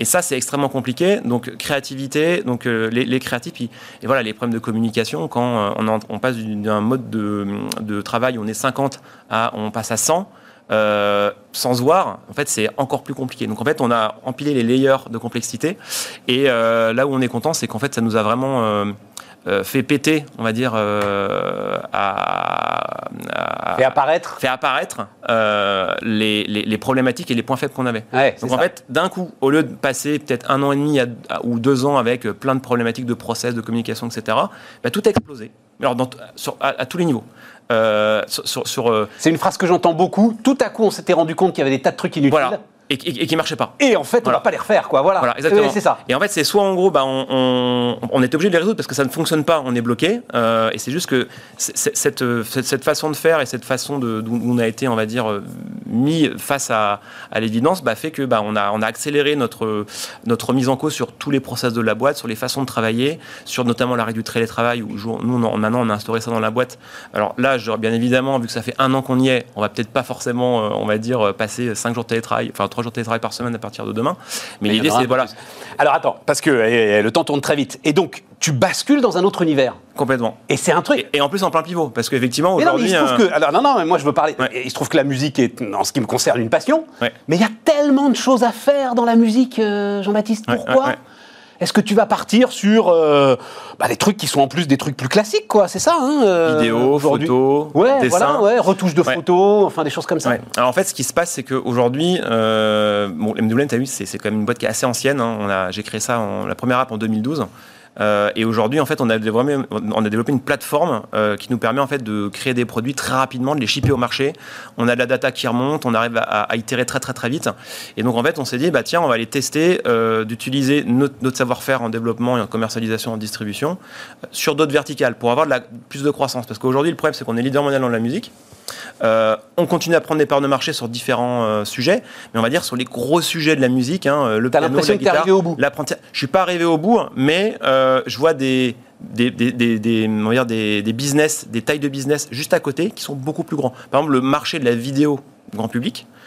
Et ça, c'est extrêmement compliqué. Donc créativité, donc euh, les, créatifs, et voilà les problèmes de communication quand euh, on, passe d'un mode de, travail où on est 50 à on passe à 100. Euh, sans se voir, en fait, c'est encore plus compliqué. Donc, en fait, on a empilé les layers de complexité. Et là où on est content, c'est qu'en fait, ça nous a vraiment euh, fait péter, on va dire, euh, à, fait apparaître, fait apparaître euh, les, les, problématiques et les points faibles qu'on avait. Donc en fait, d'un coup, au lieu de passer peut-être un an et demi ou deux ans avec plein de problématiques de process, de communication, etc., bah, tout a explosé. Alors dans, sur, à, tous les niveaux. sur, C'est une phrase que j'entends beaucoup. Tout à coup, on s'était rendu compte qu'il y avait des tas de trucs inutiles. Voilà et, et, qui marchait pas. Et en fait, on va pas les refaire, quoi. Voilà. voilà exactement. c'est ça. Et en fait, c'est soit en gros, bah, on, on, est obligé de les résoudre parce que ça ne fonctionne pas, on est bloqué. Euh, et c'est juste que cette, cette, façon de faire et cette façon de, d'où on a été, on va dire, euh, mis face à, à l'évidence, bah, fait que bah, on a, on a accéléré notre notre mise en cause sur tous les process de la boîte, sur les façons de travailler, sur notamment la règle du télétravail. Où nous, maintenant, on a instauré ça dans la boîte. Alors là, bien évidemment, vu que ça fait un an qu'on y est, on va peut-être pas forcément, euh, on va dire, passer cinq jours de télétravail, enfin trois jours de télétravail par semaine à partir de demain. Mais, l'idée, c'est voilà. Alors attends, parce que eh, eh, le temps tourne très vite. Et donc, tu bascules dans un autre univers. Complètement. Et c'est un truc. Et, en plus en plein pivot, parce qu'effectivement aujourd'hui. Non, euh, alors non, non, mais moi je veux parler. Il se trouve que la musique est, en ce qui me concerne, une passion. Mais il y a tellement de choses à faire dans la musique, euh, Jean-Baptiste. Pourquoi est-ce que tu vas partir sur euh, bah, les trucs qui sont en plus des trucs plus classiques, quoi C'est ça, hein euh, Vidéo, photo, ouais, voilà, ouais, retouche de photos, enfin des choses comme ça. Alors en fait, ce qui se passe, c'est qu'aujourd'hui, euh, bon, MWN, tu as vu, c'est quand même une boîte qui est assez ancienne. Hein. J'ai créé ça, en, la première app en 2012. Euh, et aujourd'hui, en fait, on a, développé, une plateforme euh, qui nous permet en fait de créer des produits très rapidement, de les shipper au marché. On a de la data qui remonte, on arrive à, itérer très très très vite. Et donc en fait, on s'est dit, bah tiens, on va aller tester euh, d'utiliser notre, savoir-faire en développement et en commercialisation, en distribution sur d'autres verticales pour avoir plus de croissance. Parce qu'aujourd'hui, le problème, c'est qu'on est leader mondial dans la musique. Euh, on continue à prendre des parts de marché sur différents euh, sujets, mais on va dire sur les gros sujets de la musique, hein, le piano, la guitare, bout. Je suis pas arrivé au bout, mais euh, je vois des des, des, des, des, des, business, des tailles de business juste à côté qui sont beaucoup plus grands. Par exemple, le marché de la vidéo grand public, euh,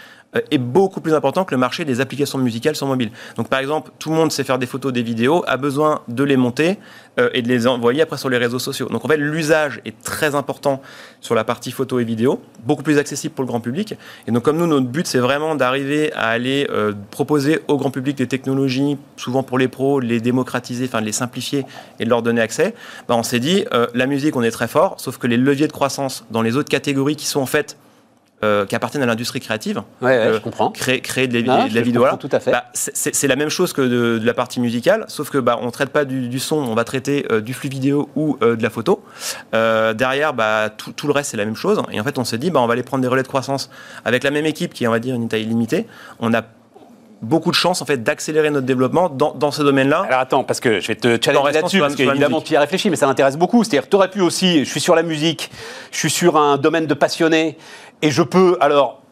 est beaucoup plus important que le marché des applications musicales sur mobile. Donc par exemple, tout le monde sait faire des photos, des vidéos, a besoin de les monter euh, et de les envoyer après sur les réseaux sociaux. Donc en fait, l'usage est très important sur la partie photo et vidéo, beaucoup plus accessible pour le grand public. Et donc comme nous, notre but, c'est vraiment d'arriver à aller euh, proposer au grand public des technologies, souvent pour les pros, les démocratiser, enfin les simplifier et leur donner accès. Bah, on s'est dit, la musique, on est très fort, sauf que les leviers de croissance dans les autres catégories qui sont en fait euh, qui appartiennent à l'industrie créative. Ouais, euh, je comprends. Créer, créer de, la, vidéo. Tout à fait. Bah, c'est la même chose que de, la partie musicale, sauf que bah, on traite pas du, son, on va traiter euh, du flux vidéo ou de la photo. derrière, bah, tout, tout, le reste c'est la même chose. Et en fait, on s'est dit, bah, on va aller prendre des relais de croissance avec la même équipe qui est, on va dire, une taille limitée. On a beaucoup de chance en fait d'accélérer notre développement dans, dans ce domaine-là. Alors attends, parce que je vais te challenger là-dessus, parce qu'évidemment tu y as réfléchi, mais ça m'intéresse beaucoup. C'est-à-dire tu aurais pu aussi, je suis sur la musique, je suis sur un domaine de passionné, et je peux alors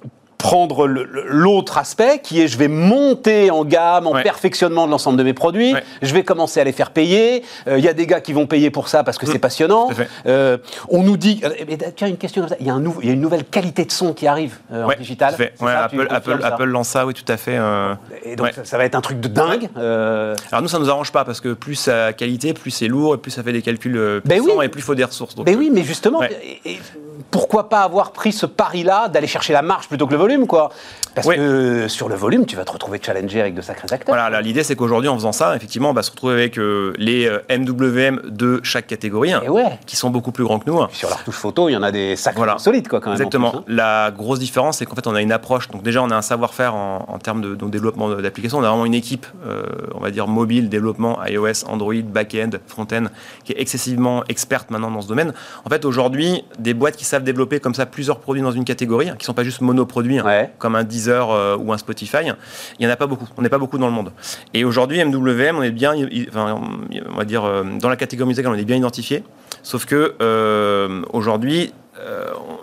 prendre l'autre aspect qui est je vais monter en gamme, en perfectionnement de l'ensemble de mes produits, je vais commencer à les faire payer, euh, il y a des gars qui vont payer pour ça parce que c'est mmh. passionnant. Euh, on nous dit, euh, tiens une question il y, a un il y a une nouvelle qualité de son qui arrive en digital. Apple, Apple, Apple, lance ça, oui tout à fait. Et donc ça, va être un truc de dingue. Alors nous ça nous arrange pas parce que plus ça qualité, plus c'est lourd et plus ça fait des calculs ben puissants et plus il faut des ressources. Donc, ben oui, mais justement, pourquoi pas avoir pris ce pari-là d'aller chercher la marge plutôt que le volume, quoi? Parce que sur le volume, tu vas te retrouver challenger avec de sacrés acteurs. Voilà, l'idée c'est qu'aujourd'hui, en faisant ça, effectivement, on va se retrouver avec euh, les MWM euh, de chaque catégorie, hein, qui sont beaucoup plus grands que nous. Hein. Sur la retouche photo, il y en a des sacrés solides, quoi, quand même. Exactement. Hein. La grosse différence, c'est qu'en fait, on a une approche. Donc déjà, on a un savoir-faire en, termes de, développement d'applications. On a vraiment une équipe, euh, on va dire mobile, développement iOS, Android, back-end, front-end, qui est excessivement experte maintenant dans ce domaine. En fait, aujourd'hui, des boîtes qui savent développer comme ça plusieurs produits dans une catégorie, hein, qui ne sont pas juste monoproduits, hein, comme un Deezer euh, ou un Spotify, il n'y en a pas beaucoup. On n'est pas beaucoup dans le monde. Et aujourd'hui, MWM, on est bien, enfin, on va dire, euh, dans la catégorie musicale, on est bien identifié. Sauf que euh, aujourd'hui,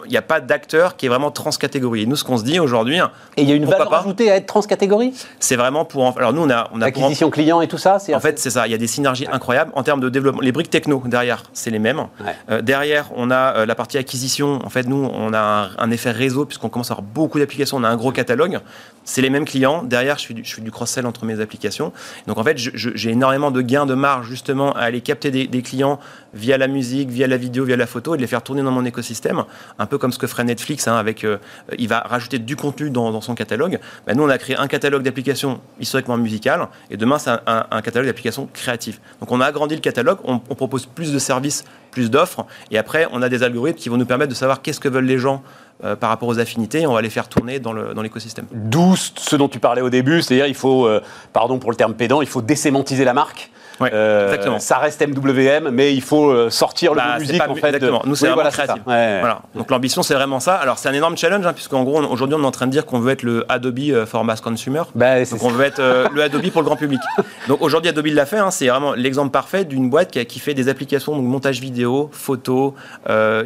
il n'y a pas d'acteur qui est vraiment transcatégorie. Et nous, ce qu'on se dit aujourd'hui. Hein, et il y a une valeur ajoutée à être transcatégorie? C'est vraiment pour. Alors, nous, on a. On a Acquisition client et tout ça En fait, c'est ça. Il y a des synergies incroyables en termes de développement. Les briques techno, derrière, c'est les mêmes. Euh, derrière, on a euh, la partie acquisition. En fait, nous, on a un, effet réseau, puisqu'on commence à avoir beaucoup d'applications. On a un gros catalogue. C'est les mêmes clients. Derrière, je fais du, cross-sell entre mes applications. Donc, en fait, j'ai énormément de gains de marge, justement, à aller capter des, des clients via la musique, via la vidéo, via la photo, et de les faire tourner dans mon écosystème. Un peu comme ce que ferait Netflix, hein, avec, euh, il va rajouter du contenu dans, son catalogue. Bah, nous, on a créé un catalogue d'applications historiquement musicales, et demain, c'est un, catalogue d'applications créatives. Donc, on a agrandi le catalogue, on, propose plus de services, plus d'offres, et après, on a des algorithmes qui vont nous permettre de savoir qu'est-ce que veulent les gens euh, par rapport aux affinités, on va les faire tourner dans l'écosystème. D'où ce dont tu parlais au début, c'est-à-dire il faut, euh, pardon pour le terme pédant, il faut désémantiser la marque. Euh, exactement. Ça reste MWM, mais il faut euh, sortir le bah, musique en fait. Exactement. Nous, c'est vraiment voilà, créatif. Voilà. Donc l'ambition, c'est vraiment ça. Alors c'est un énorme challenge, hein, puisqu'en gros, aujourd'hui, on est en train de dire qu'on veut être le Adobe euh, for mass consumer. Bah, Donc on veut être le Adobe pour le grand public. Donc aujourd'hui, Adobe l'a fait. Hein, c'est vraiment l'exemple parfait d'une boîte qui, a, qui, fait des applications, donc montage vidéo, photo,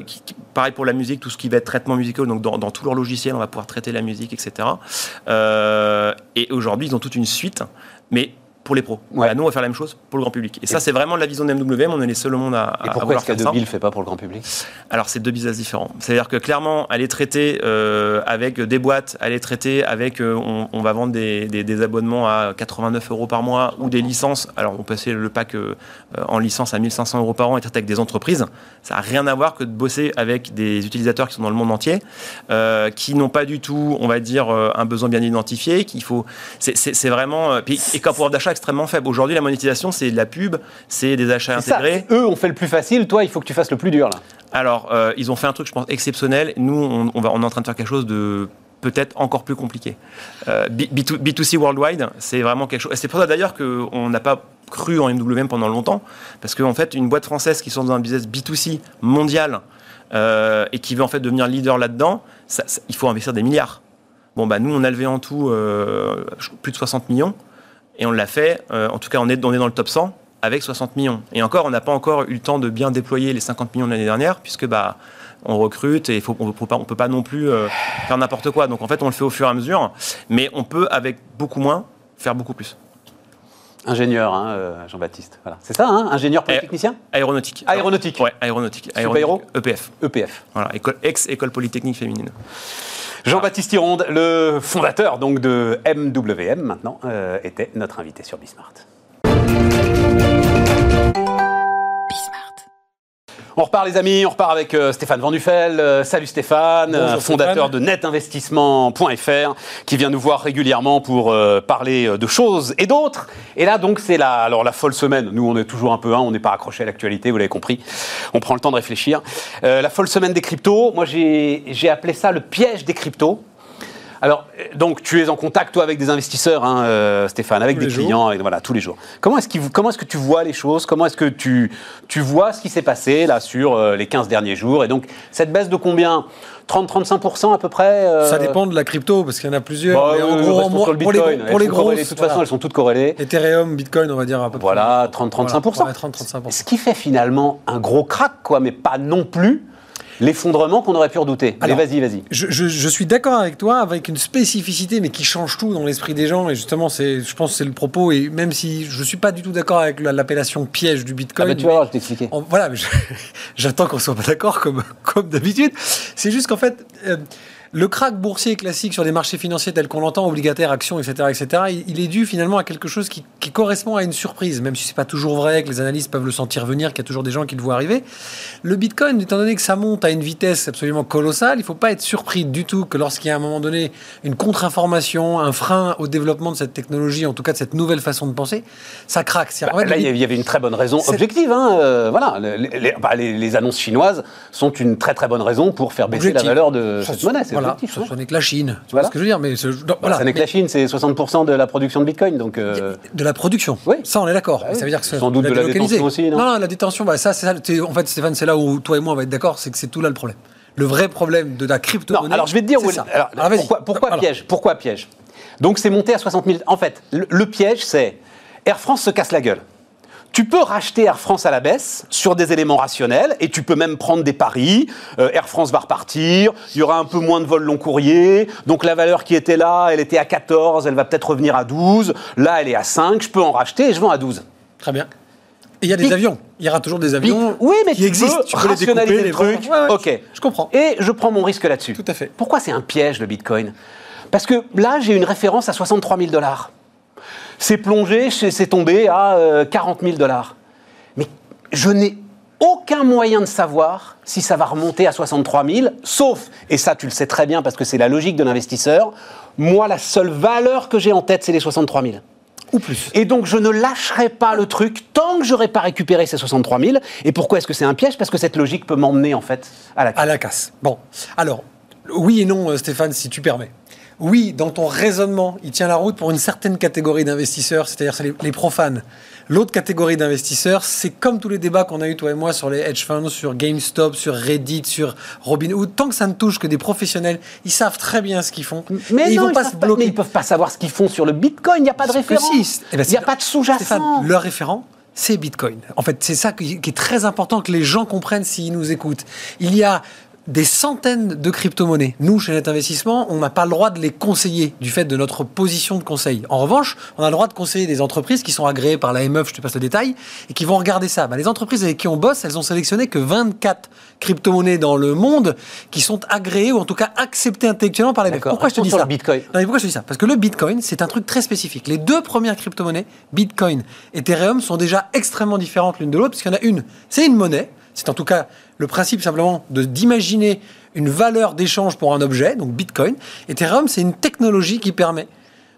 qui, pareil pour la musique, tout ce qui va être traitement musical. Donc dans, dans tout leur logiciel, on va pouvoir traiter la musique, etc. et aujourd'hui, ils ont toute une suite. Mais pour les pros. nous, on va faire la même chose pour le grand public. Et, ça, c'est vraiment la vision de MWM. On est les seuls au monde à, Et pourquoi est-ce qu'Adobe ne le fait pas pour le grand public? Alors, c'est deux business différents. C'est-à-dire que clairement, elle est traitée euh, avec des boîtes, elle est traitée avec. Euh, on, va vendre des, des, abonnements à 89 euros par mois ou des licences. Alors, on peut passer le pack euh, en licence à 1500 euros par an et traiter avec des entreprises. Ça n'a rien à voir que de bosser avec des utilisateurs qui sont dans le monde entier, qui n'ont pas du tout, on va dire, un besoin bien identifié. Qu'il faut. C'est vraiment. et qu'un pouvoir d'achat extrêmement faible. Aujourd'hui, la monétisation, c'est de la pub, c'est des achats intégrés. eux ont fait le plus facile, toi, il faut que tu fasses le plus dur. Là. Alors, euh, ils ont fait un truc, je pense, exceptionnel. Nous, on, va, on est en train de faire quelque chose de peut-être encore plus compliqué. Euh, B, 2 c worldwide, c'est vraiment quelque chose. C'est pour ça d'ailleurs qu'on n'a pas cru en MWM pendant longtemps, parce qu'en fait, une boîte française qui sont dans un business B2C mondial euh, et qui veut en fait devenir leader là-dedans, il faut investir des milliards. Bon, bah nous, on a levé en tout euh, plus de 60 millions, et on l'a fait, en tout cas, on est, on est dans le top 100 avec 60 millions. Et encore, on n'a pas encore eu le temps de bien déployer les 50 millions de l'année dernière, puisque bah, on recrute et faut, on ne peut pas non plus euh, faire n'importe quoi. Donc en fait, on le fait au fur et à mesure, mais on peut, avec beaucoup moins, faire beaucoup plus. Ingénieur, hein, euh, Jean-Baptiste. Voilà. C'est ça, hein, ingénieur polytechnicien Aéronautique. Aéronautique. Ouais, aéronautique. aéronautique. EPF. EPF. Voilà, ex-école polytechnique féminine. Jean-Baptiste Hironde, le fondateur donc de MWM maintenant, euh, était notre invité sur Bismart. On repart les amis, on repart avec euh, Stéphane Vandufel. Euh, salut Stéphane, euh, fondateur de netinvestissement.fr, qui vient nous voir régulièrement pour parler de choses et d'autres. Et là donc c'est la, alors la folle semaine. Nous on est toujours un peu, hein, on n'est pas accroché à l'actualité, vous l'avez compris. On prend le temps de réfléchir. la folle semaine des cryptos. Moi j'ai appelé ça le piège des cryptos. Alors, donc, tu es en contact, toi, avec des investisseurs, hein, euh, Stéphane, avec des clients, voilà, tous les jours. Comment est-ce, comment est-ce que tu vois les choses? Comment est-ce que tu, tu vois ce qui s'est passé, là, sur euh, les 15 derniers jours? Et donc, cette baisse de combien? 30-35% à peu près euh? Ça dépend de la crypto, parce qu'il y en a plusieurs. Bah, en gros, pour, les, pour les grosses, de toute façon, elles sont toutes corrélées. Ethereum, Bitcoin, on va dire à peu près. Voilà, 30-35%. Ce qui fait finalement un gros crack, quoi, mais pas non plus l'effondrement qu'on aurait pu redouter. Allez, vas-y, vas-y. Je, suis d'accord avec toi, avec une spécificité, mais qui change tout dans l'esprit des gens. Et justement, c'est, je pense que c'est le propos. Et même si je ne suis pas du tout d'accord avec l'appellation piège du Bitcoin. Ah bah tu vas voir, je t'expliquer. Voilà, j'attends qu'on soit pas d'accord comme, comme d'habitude. C'est juste qu'en fait. Euh, le crack boursier classique sur des marchés financiers tels qu'on l'entend, obligataires, actions, etc., etc., il, est dû finalement à quelque chose qui, correspond à une surprise, même si c'est pas toujours vrai, que les analystes peuvent le sentir venir, qu'il y a toujours des gens qui le voient arriver. Le Bitcoin, étant donné que ça monte à une vitesse absolument colossale, il faut pas être surpris du tout que lorsqu'il y a à un moment donné une contre-information, un frein au développement de cette technologie, en tout cas de cette nouvelle façon de penser, ça craque. Bah, là, il y avait une très bonne raison objective. Hein, euh, voilà, bah, les, annonces chinoises sont une très très bonne raison pour faire baisser la valeur de cette monnaie. Voilà, ce n'est que la Chine. Tu vois ce que je veux dire mais voilà. Ça n'est que la Chine, c'est 60% de la production de Bitcoin. Donc, euh, De la production Oui. Ça, on est d'accord. Bah ça veut dire que Sans doute de la détention aussi, non Non, la détention, bah, ça, c'est ça. En fait, Stéphane, c'est là où toi et moi, on va être d'accord, c'est que c'est tout là le problème. Le vrai problème de la crypto-monnaie. Non, alors je vais te dire. Ça. Alors, pourquoi, pourquoi piège Pourquoi piège? Donc c'est monté à 60 000. En fait, le piège, c'est Air France se casse la gueule. Tu peux racheter Air France à la baisse sur des éléments rationnels et tu peux même prendre des paris. Euh, Air France va repartir, il y aura un peu moins de vols long courrier, donc la valeur qui était là, elle était à 14, elle va peut-être revenir à 12. Là, elle est à 5, je peux en racheter et je vends à 12. Très bien. Et il y a des avions. Il y aura toujours des avions oui, mais qui existent. tu peux rationaliser le truc. ok. Je comprends. Et je prends mon risque là-dessus. Tout à fait. Pourquoi c'est un piège le Bitcoin? Parce que là, j'ai une référence à 63 000 dollars. C'est plongé, c'est tombé à 40 euh, 000 dollars je n'ai aucun moyen de savoir si ça va remonter à 63 000, sauf, et ça tu le sais très bien parce que c'est la logique de l'investisseur, moi la seule valeur que j'ai en tête c'est les 63 000. Ou plus. Et donc je ne lâcherai pas le truc tant que j'aurai pas récupéré ces 63 000. Et pourquoi est-ce que c'est un piège? Parce que cette logique peut m'emmener en fait à la casse. À la casse. Bon, alors, oui et non euh, Stéphane, si tu permets oui, dans ton raisonnement, il tient la route pour une certaine catégorie d'investisseurs, c'est-à-dire les, profanes. L'autre catégorie d'investisseurs, c'est comme tous les débats qu'on a eu toi et moi sur les hedge funds, sur GameStop, sur Reddit, sur Robinhood. Tant que ça ne touche que des professionnels, ils savent très bien ce qu'ils font. Mais ils, ne vont pas se bloquer. mais ils peuvent pas savoir ce qu'ils font sur le Bitcoin. Il n'y a pas de référence. Eh ben, il n'y a pas de sous-jacent. Leur référent, c'est Bitcoin. En fait, c'est ça qui est très important que les gens comprennent s'ils nous écoutent. Il y a des centaines de crypto-monnaies. Nous, chez Net Investissement, on n'a pas le droit de les conseiller du fait de notre position de conseil. En revanche, on a le droit de conseiller des entreprises qui sont agréées par la MEF, je te passe le détail, et qui vont regarder ça. Bah, les entreprises avec qui on bosse, elles ont sélectionné que 24 crypto-monnaies dans le monde qui sont agréées ou en tout cas acceptées intellectuellement par la MEF. Pourquoi je te dis ça Bitcoin. pourquoi je te dis ça? Parce que le Bitcoin, c'est un truc très spécifique. Les deux premières crypto-monnaies, Bitcoin et Ethereum, sont déjà extrêmement différentes l'une de l'autre, puisqu'il y en a une, c'est une monnaie c'est en tout cas le principe simplement d'imaginer une valeur d'échange pour un objet, donc Bitcoin. Ethereum, c'est une technologie qui permet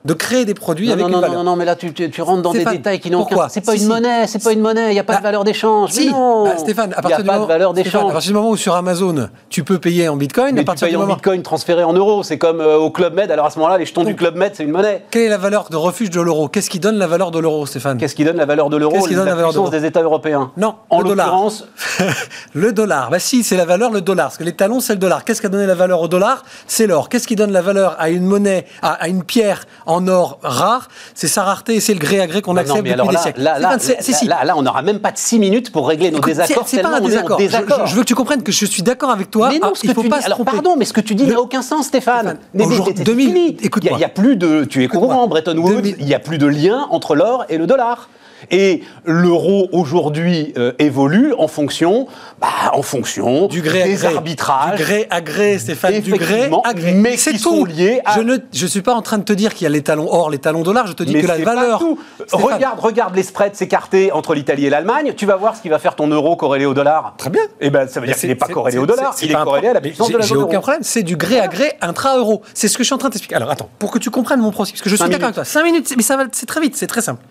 de créer des produits non, avec non, une non, valeur. non, non, mais là, tu, tu, tu rentres dans Stéphane, des détails qui n'ont aucun... C'est pas Si, une monnaie, c'est pas une monnaie, il n'y a pas Bah, de valeur d'échange. Si, Bah, Stéphane, à partir du pas moment, de valeur Stéphane, à partir du moment où sur Amazon, tu peux payer en Bitcoin, Mais à tu partir payes du en bitcoin transféré en euros, c'est comme euh, au Club Med, alors à ce moment-là, les jetons du Club Med, c'est une monnaie. Quelle est la valeur de refuge de l'euro? Qu'est-ce qui donne la valeur de l'euro, Stéphane? Qu'est-ce qui donne la valeur de l'euro Qu'est-ce qui donne la valeur de puissance l'euro? des États européens Non, En l'occurrence, le dollar. Bah si, c'est la valeur, le dollar. Parce que les talons, c'est le dollar. Qu'est-ce qui a donné la valeur au dollar? C'est l'or. Qu'est-ce qui donne la valeur à une monnaie, à, à une pierre en or rare C'est sa rareté et c'est le gré à gré qu'on accepte non, mais depuis alors des là, siècles. là, là, si. on n'aura même pas de 6 minutes pour régler nos Écoute, désaccords. c'est- pas un en désaccord. Je- désaccord. Je, je veux que tu comprennes que je suis d'accord avec toi. Mais non, Ah, ce que il faut tu pas dis, alors pardon, mais ce que tu dis n'a aucun sens, Stéphane. Stéphane, Mais aujourd'hui, c'est 2000, fini. écoute-moi. Il n'y a, plus de, tu es courant, Bretton Woods, 2000. il n'y a plus de lien entre l'or et le dollar. Et l'euro aujourd'hui euh, évolue en fonction, bah, en fonction du gré à des gré. arbitrages. Du gré à gré, Stéphane. Du gré à gré. mais c'est tout. liés à- Je ne je suis pas en train de te dire qu'il y a les talons or, les talons dollars. Je te dis Mais que la c'est pas valeur. tout. Regarde, regarde les spreads s'écarter entre l'Italie et l'Allemagne. Tu vas voir ce qui va faire ton euro corrélé au dollar. Très bien. Et ben, ça veut dire qu'il n'est pas corrélé au dollar. Il est corrélé à la puissance de la zone aucun problème. C'est du gré à gré intra-euro. C'est ce que je suis en train de t'expliquer. Alors attends, pour que tu comprennes mon principe, parce que je suis d'accord avec toi. 5 minutes, mais ça va, c'est très vite, c'est très simple.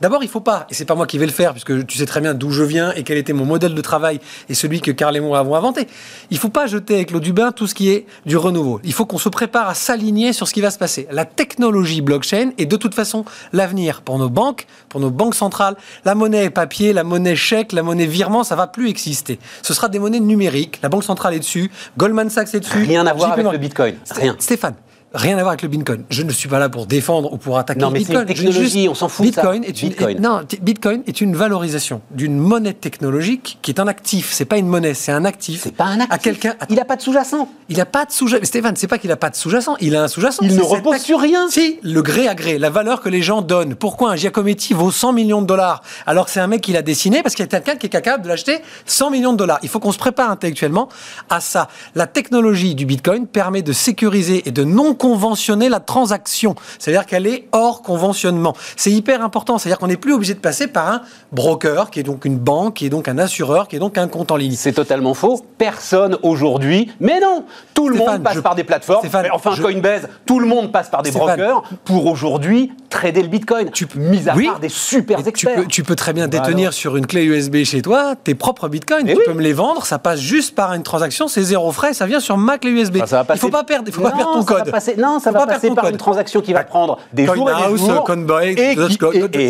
D'abord, il faut pas, et c'est pas moi qui vais le faire, puisque tu sais très bien d'où je viens et quel était mon modèle de travail et celui que Carl et moi avons inventé. Il faut pas jeter avec l'eau du bain tout ce qui est du renouveau. Il faut qu'on se prépare à s'aligner sur ce qui va se passer. La technologie blockchain est de toute façon l'avenir pour nos banques, pour nos banques centrales. La monnaie papier, la monnaie chèque, la monnaie virement, ça va plus exister. Ce sera des monnaies numériques. La banque centrale est dessus, Goldman Sachs est dessus. Rien à voir avec le Bitcoin. Rien. Stéphane, rien à voir avec le Bitcoin. Je ne suis pas là pour défendre ou pour attaquer Non, mais c'est Bitcoin. une technologie, juste, on s'en fout de ça. Bitcoin est une Bitcoin. est- non, t- Bitcoin est une valorisation d'une monnaie technologique qui est un actif. C'est pas une monnaie, c'est un actif. C'est pas un actif. À quelqu'un. Il n'a pas de sous-jacent. Il n'a pas de sous-jacent. Stéphane, c'est pas qu'il n'a pas de sous-jacent. Il a un sous-jacent. Il ne repose sur rien. Si, le gré à gré, la valeur que les gens donnent. Pourquoi un Giacometti vaut 100 millions de dollars alors que c'est un mec qui l'a dessiné parce qu'il y a quelqu'un qui est capable de l'acheter 100 millions de dollars? Il faut qu'on se prépare intellectuellement à ça. La technologie du Bitcoin permet de sécuriser et de non conventionner la transaction. C'est-à-dire qu'elle est hors conventionnement. C'est hyper important. C'est-à-dire qu'on n'est plus obligé de passer par un broker qui est donc une banque, qui est donc un assureur, qui est donc un compte en ligne. C'est totalement faux. Personne aujourd'hui. Mais non, tout le Stéphane, monde passe je- par des plateformes. Stéphane, enfin, je- Coinbase, tout le monde passe par des Stéphane. brokers pour aujourd'hui trader le Bitcoin. Tu peux- mis à oui. part des super tu, experts. peux, tu peux très bien détenir sur une clé USB chez toi tes propres bitcoins. Eh tu oui. peux me les vendre, ça passe juste par une transaction, c'est zéro frais, ça vient sur ma clé USB. Enfin, ça va passer- Il faut pas perdre, il faut pas Non, perdre ton code. Passer- non, ça va pas passer par une transaction qui va prendre des jours et des jours. Coinbase,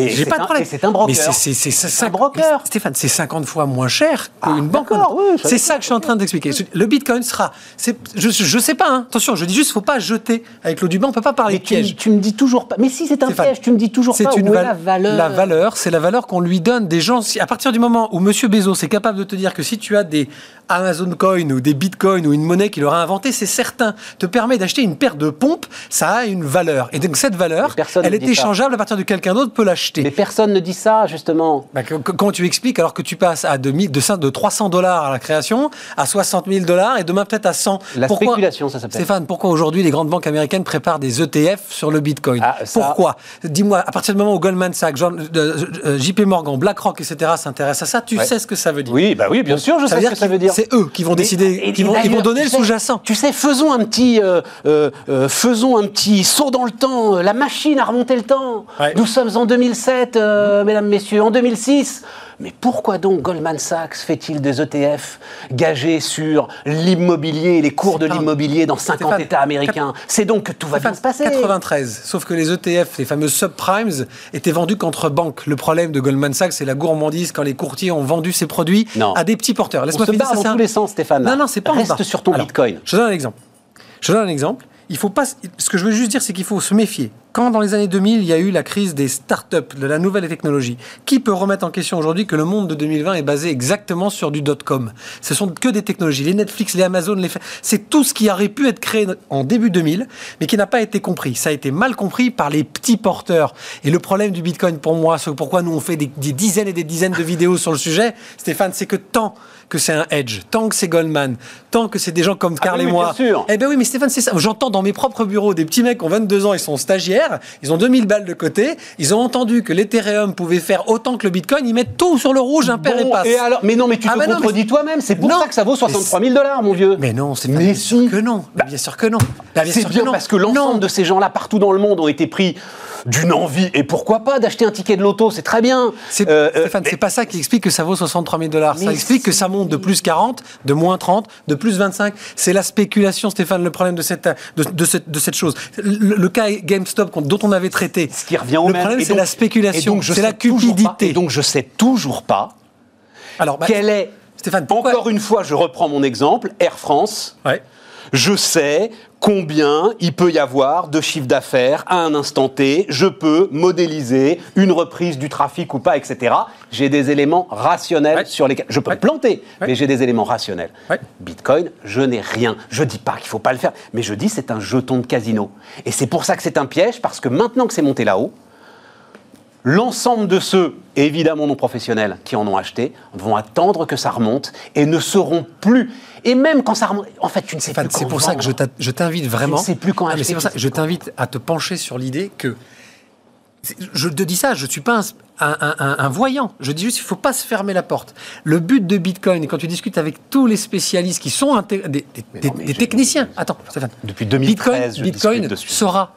j'ai pas de problème. c'est un broker. C'est- un broker. Stéphane, c'est 50 fois moins cher qu'une banque. c'est ça que je suis en train d'expliquer. Le Bitcoin sera, je, sais pas. hein. Attention, je dis juste, faut pas jeter avec l'eau du bain. On peut pas parler piège. tu me dis toujours pas. Mais si c'est un piège, tu me dis toujours pas où est la valeur. La valeur, c'est la valeur qu'on lui donne des gens. À partir du moment où Monsieur Bezos est capable de te dire que si tu as des Amazon Coin ou des Bitcoins ou une monnaie qu'il aura inventé, c'est certain, te permet d'acheter une paire de pompes, ça a une valeur. Et donc cette valeur, elle est ça. échangeable à partir de quelqu'un d'autre peut l'acheter. Mais personne ne dit ça, justement. Bah, comment tu expliques alors que tu passes à de, mi- de, cin- de 300 dollars à la création, à 60 000 dollars et demain peut-être à 100 La spéculation, ça s'appelle. Stéphane, pourquoi aujourd'hui les grandes banques américaines préparent des ETF sur le Bitcoin? Ah, ça- Pourquoi? Dis-moi, à partir du moment où Goldman Sachs, Jean- euh, euh, JP Morgan, BlackRock, etc. s'intéressent à ça, tu Ouais. sais ce que ça veut dire. Oui, bah oui, bien sûr, je sais ce que ça veut dire. C'est eux qui vont décider, et- qui vont, ils vont donner le sous-jacent. Tu sais, faisons un petit, euh, euh, euh, faisons un petit saut dans le temps. La machine a remonté le temps. Ouais. Nous sommes en 2007, euh, mesdames, messieurs, en 2006. Mais pourquoi donc Goldman Sachs fait-il des ETF gagés sur l'immobilier et les cours de l'immobilier dans 50 Stéphane, États américains C'est donc que tout va bien se passer. 93. Sauf que les ETF, les fameux subprimes, étaient vendus contre banques. Le problème de Goldman Sachs, c'est la gourmandise quand les courtiers ont vendu ces produits Non. à des petits porteurs. Laisse-moi se finir, ça, dans tous un- les sens, Stéphane. Non, non, c'est pas Reste sur ton Alors, Bitcoin. Je donne un exemple. Je donne un exemple. Il faut pas. Ce que je veux juste dire, c'est qu'il faut se méfier. Quand dans les années 2000, il y a eu la crise des startups, de la nouvelle technologie, qui peut remettre en question aujourd'hui que le monde de 2020 est basé exactement sur du dot-com? Ce sont que des technologies. Les Netflix, les Amazon, les... c'est tout ce qui aurait pu être créé en début 2000, mais qui n'a pas été compris. Ça a été mal compris par les petits porteurs. Et le problème du Bitcoin, pour moi, c'est pourquoi nous on fait des, des dizaines et des dizaines de vidéos sur le sujet, Stéphane, c'est que tant que c'est un hedge, tant que c'est Goldman, tant que c'est des gens comme Ah Carl oui, et moi. bien sûr. Eh ben oui, mais Stéphane, c'est ça. J'entends dans mes propres bureaux des petits mecs qui ont 22 ans, ils sont stagiaires, ils ont 2000 balles de côté, ils ont entendu que l'Ethereum pouvait faire autant que le Bitcoin, ils mettent tout sur le rouge, un père et Bon, passe. et alors, mais non, mais tu Ah te bah contredis toi-même. C'est pour Non. ça que ça vaut Mais 63 000 dollars, mon vieux. Mais non, c'est bien si. sûr que non. Bah, bien sûr que non. Bah, bien C'est sûr que bien non. parce que l'ensemble de ces gens-là, partout dans le monde, ont été pris d'une envie. Et pourquoi pas d'acheter un ticket de loto C'est très bien. C'est, Euh, euh, Stéphane, c'est pas ça qui explique que ça vaut 63 000 dollars. Ça explique que ça monte de plus 40, de moins 30, de plus 25. C'est la spéculation, Stéphane, le problème de cette, de, de cette, de cette chose. Le, le cas GameStop dont on avait traité. ce qui revient au le même. problème, Et c'est donc- la spéculation, donc, c'est la toujours pas- cupidité. Et donc, je sais toujours pas Alors, bah, quel est. Stéphane, pourquoi- Encore une fois, je reprends mon exemple Air France. Ouais. Je sais combien il peut y avoir de chiffre d'affaires à un instant T. Je peux modéliser une reprise du trafic ou pas, etc. J'ai des éléments rationnels Ouais. sur lesquels je peux Ouais. me planter, Ouais. mais j'ai des éléments rationnels. Bitcoin, je n'ai rien. Je dis pas qu'il faut pas le faire, mais je dis c'est un jeton de casino. Et c'est pour ça que c'est un piège parce que maintenant que c'est monté là-haut, L'ensemble de ceux, évidemment non professionnels, qui en ont acheté, vont attendre que ça remonte et ne seront plus. Et même quand ça remonte, en fait, tu ne sais Stéphane, plus. c'est pour ça que je t'invite vraiment. Je ne sais plus quand Ah, c'est pour ça que je t'invite à te pencher sur l'idée que. Je te dis ça, je ne suis pas un, un- un- un voyant. Je dis juste qu'il ne faut pas se fermer la porte. Le but de Bitcoin, quand tu discutes avec tous les spécialistes qui sont des, des- Mais des- non, mais des je- techniciens, attends, Stéphane. Depuis 2013, Bitcoin, je Bitcoin discute dessus. sera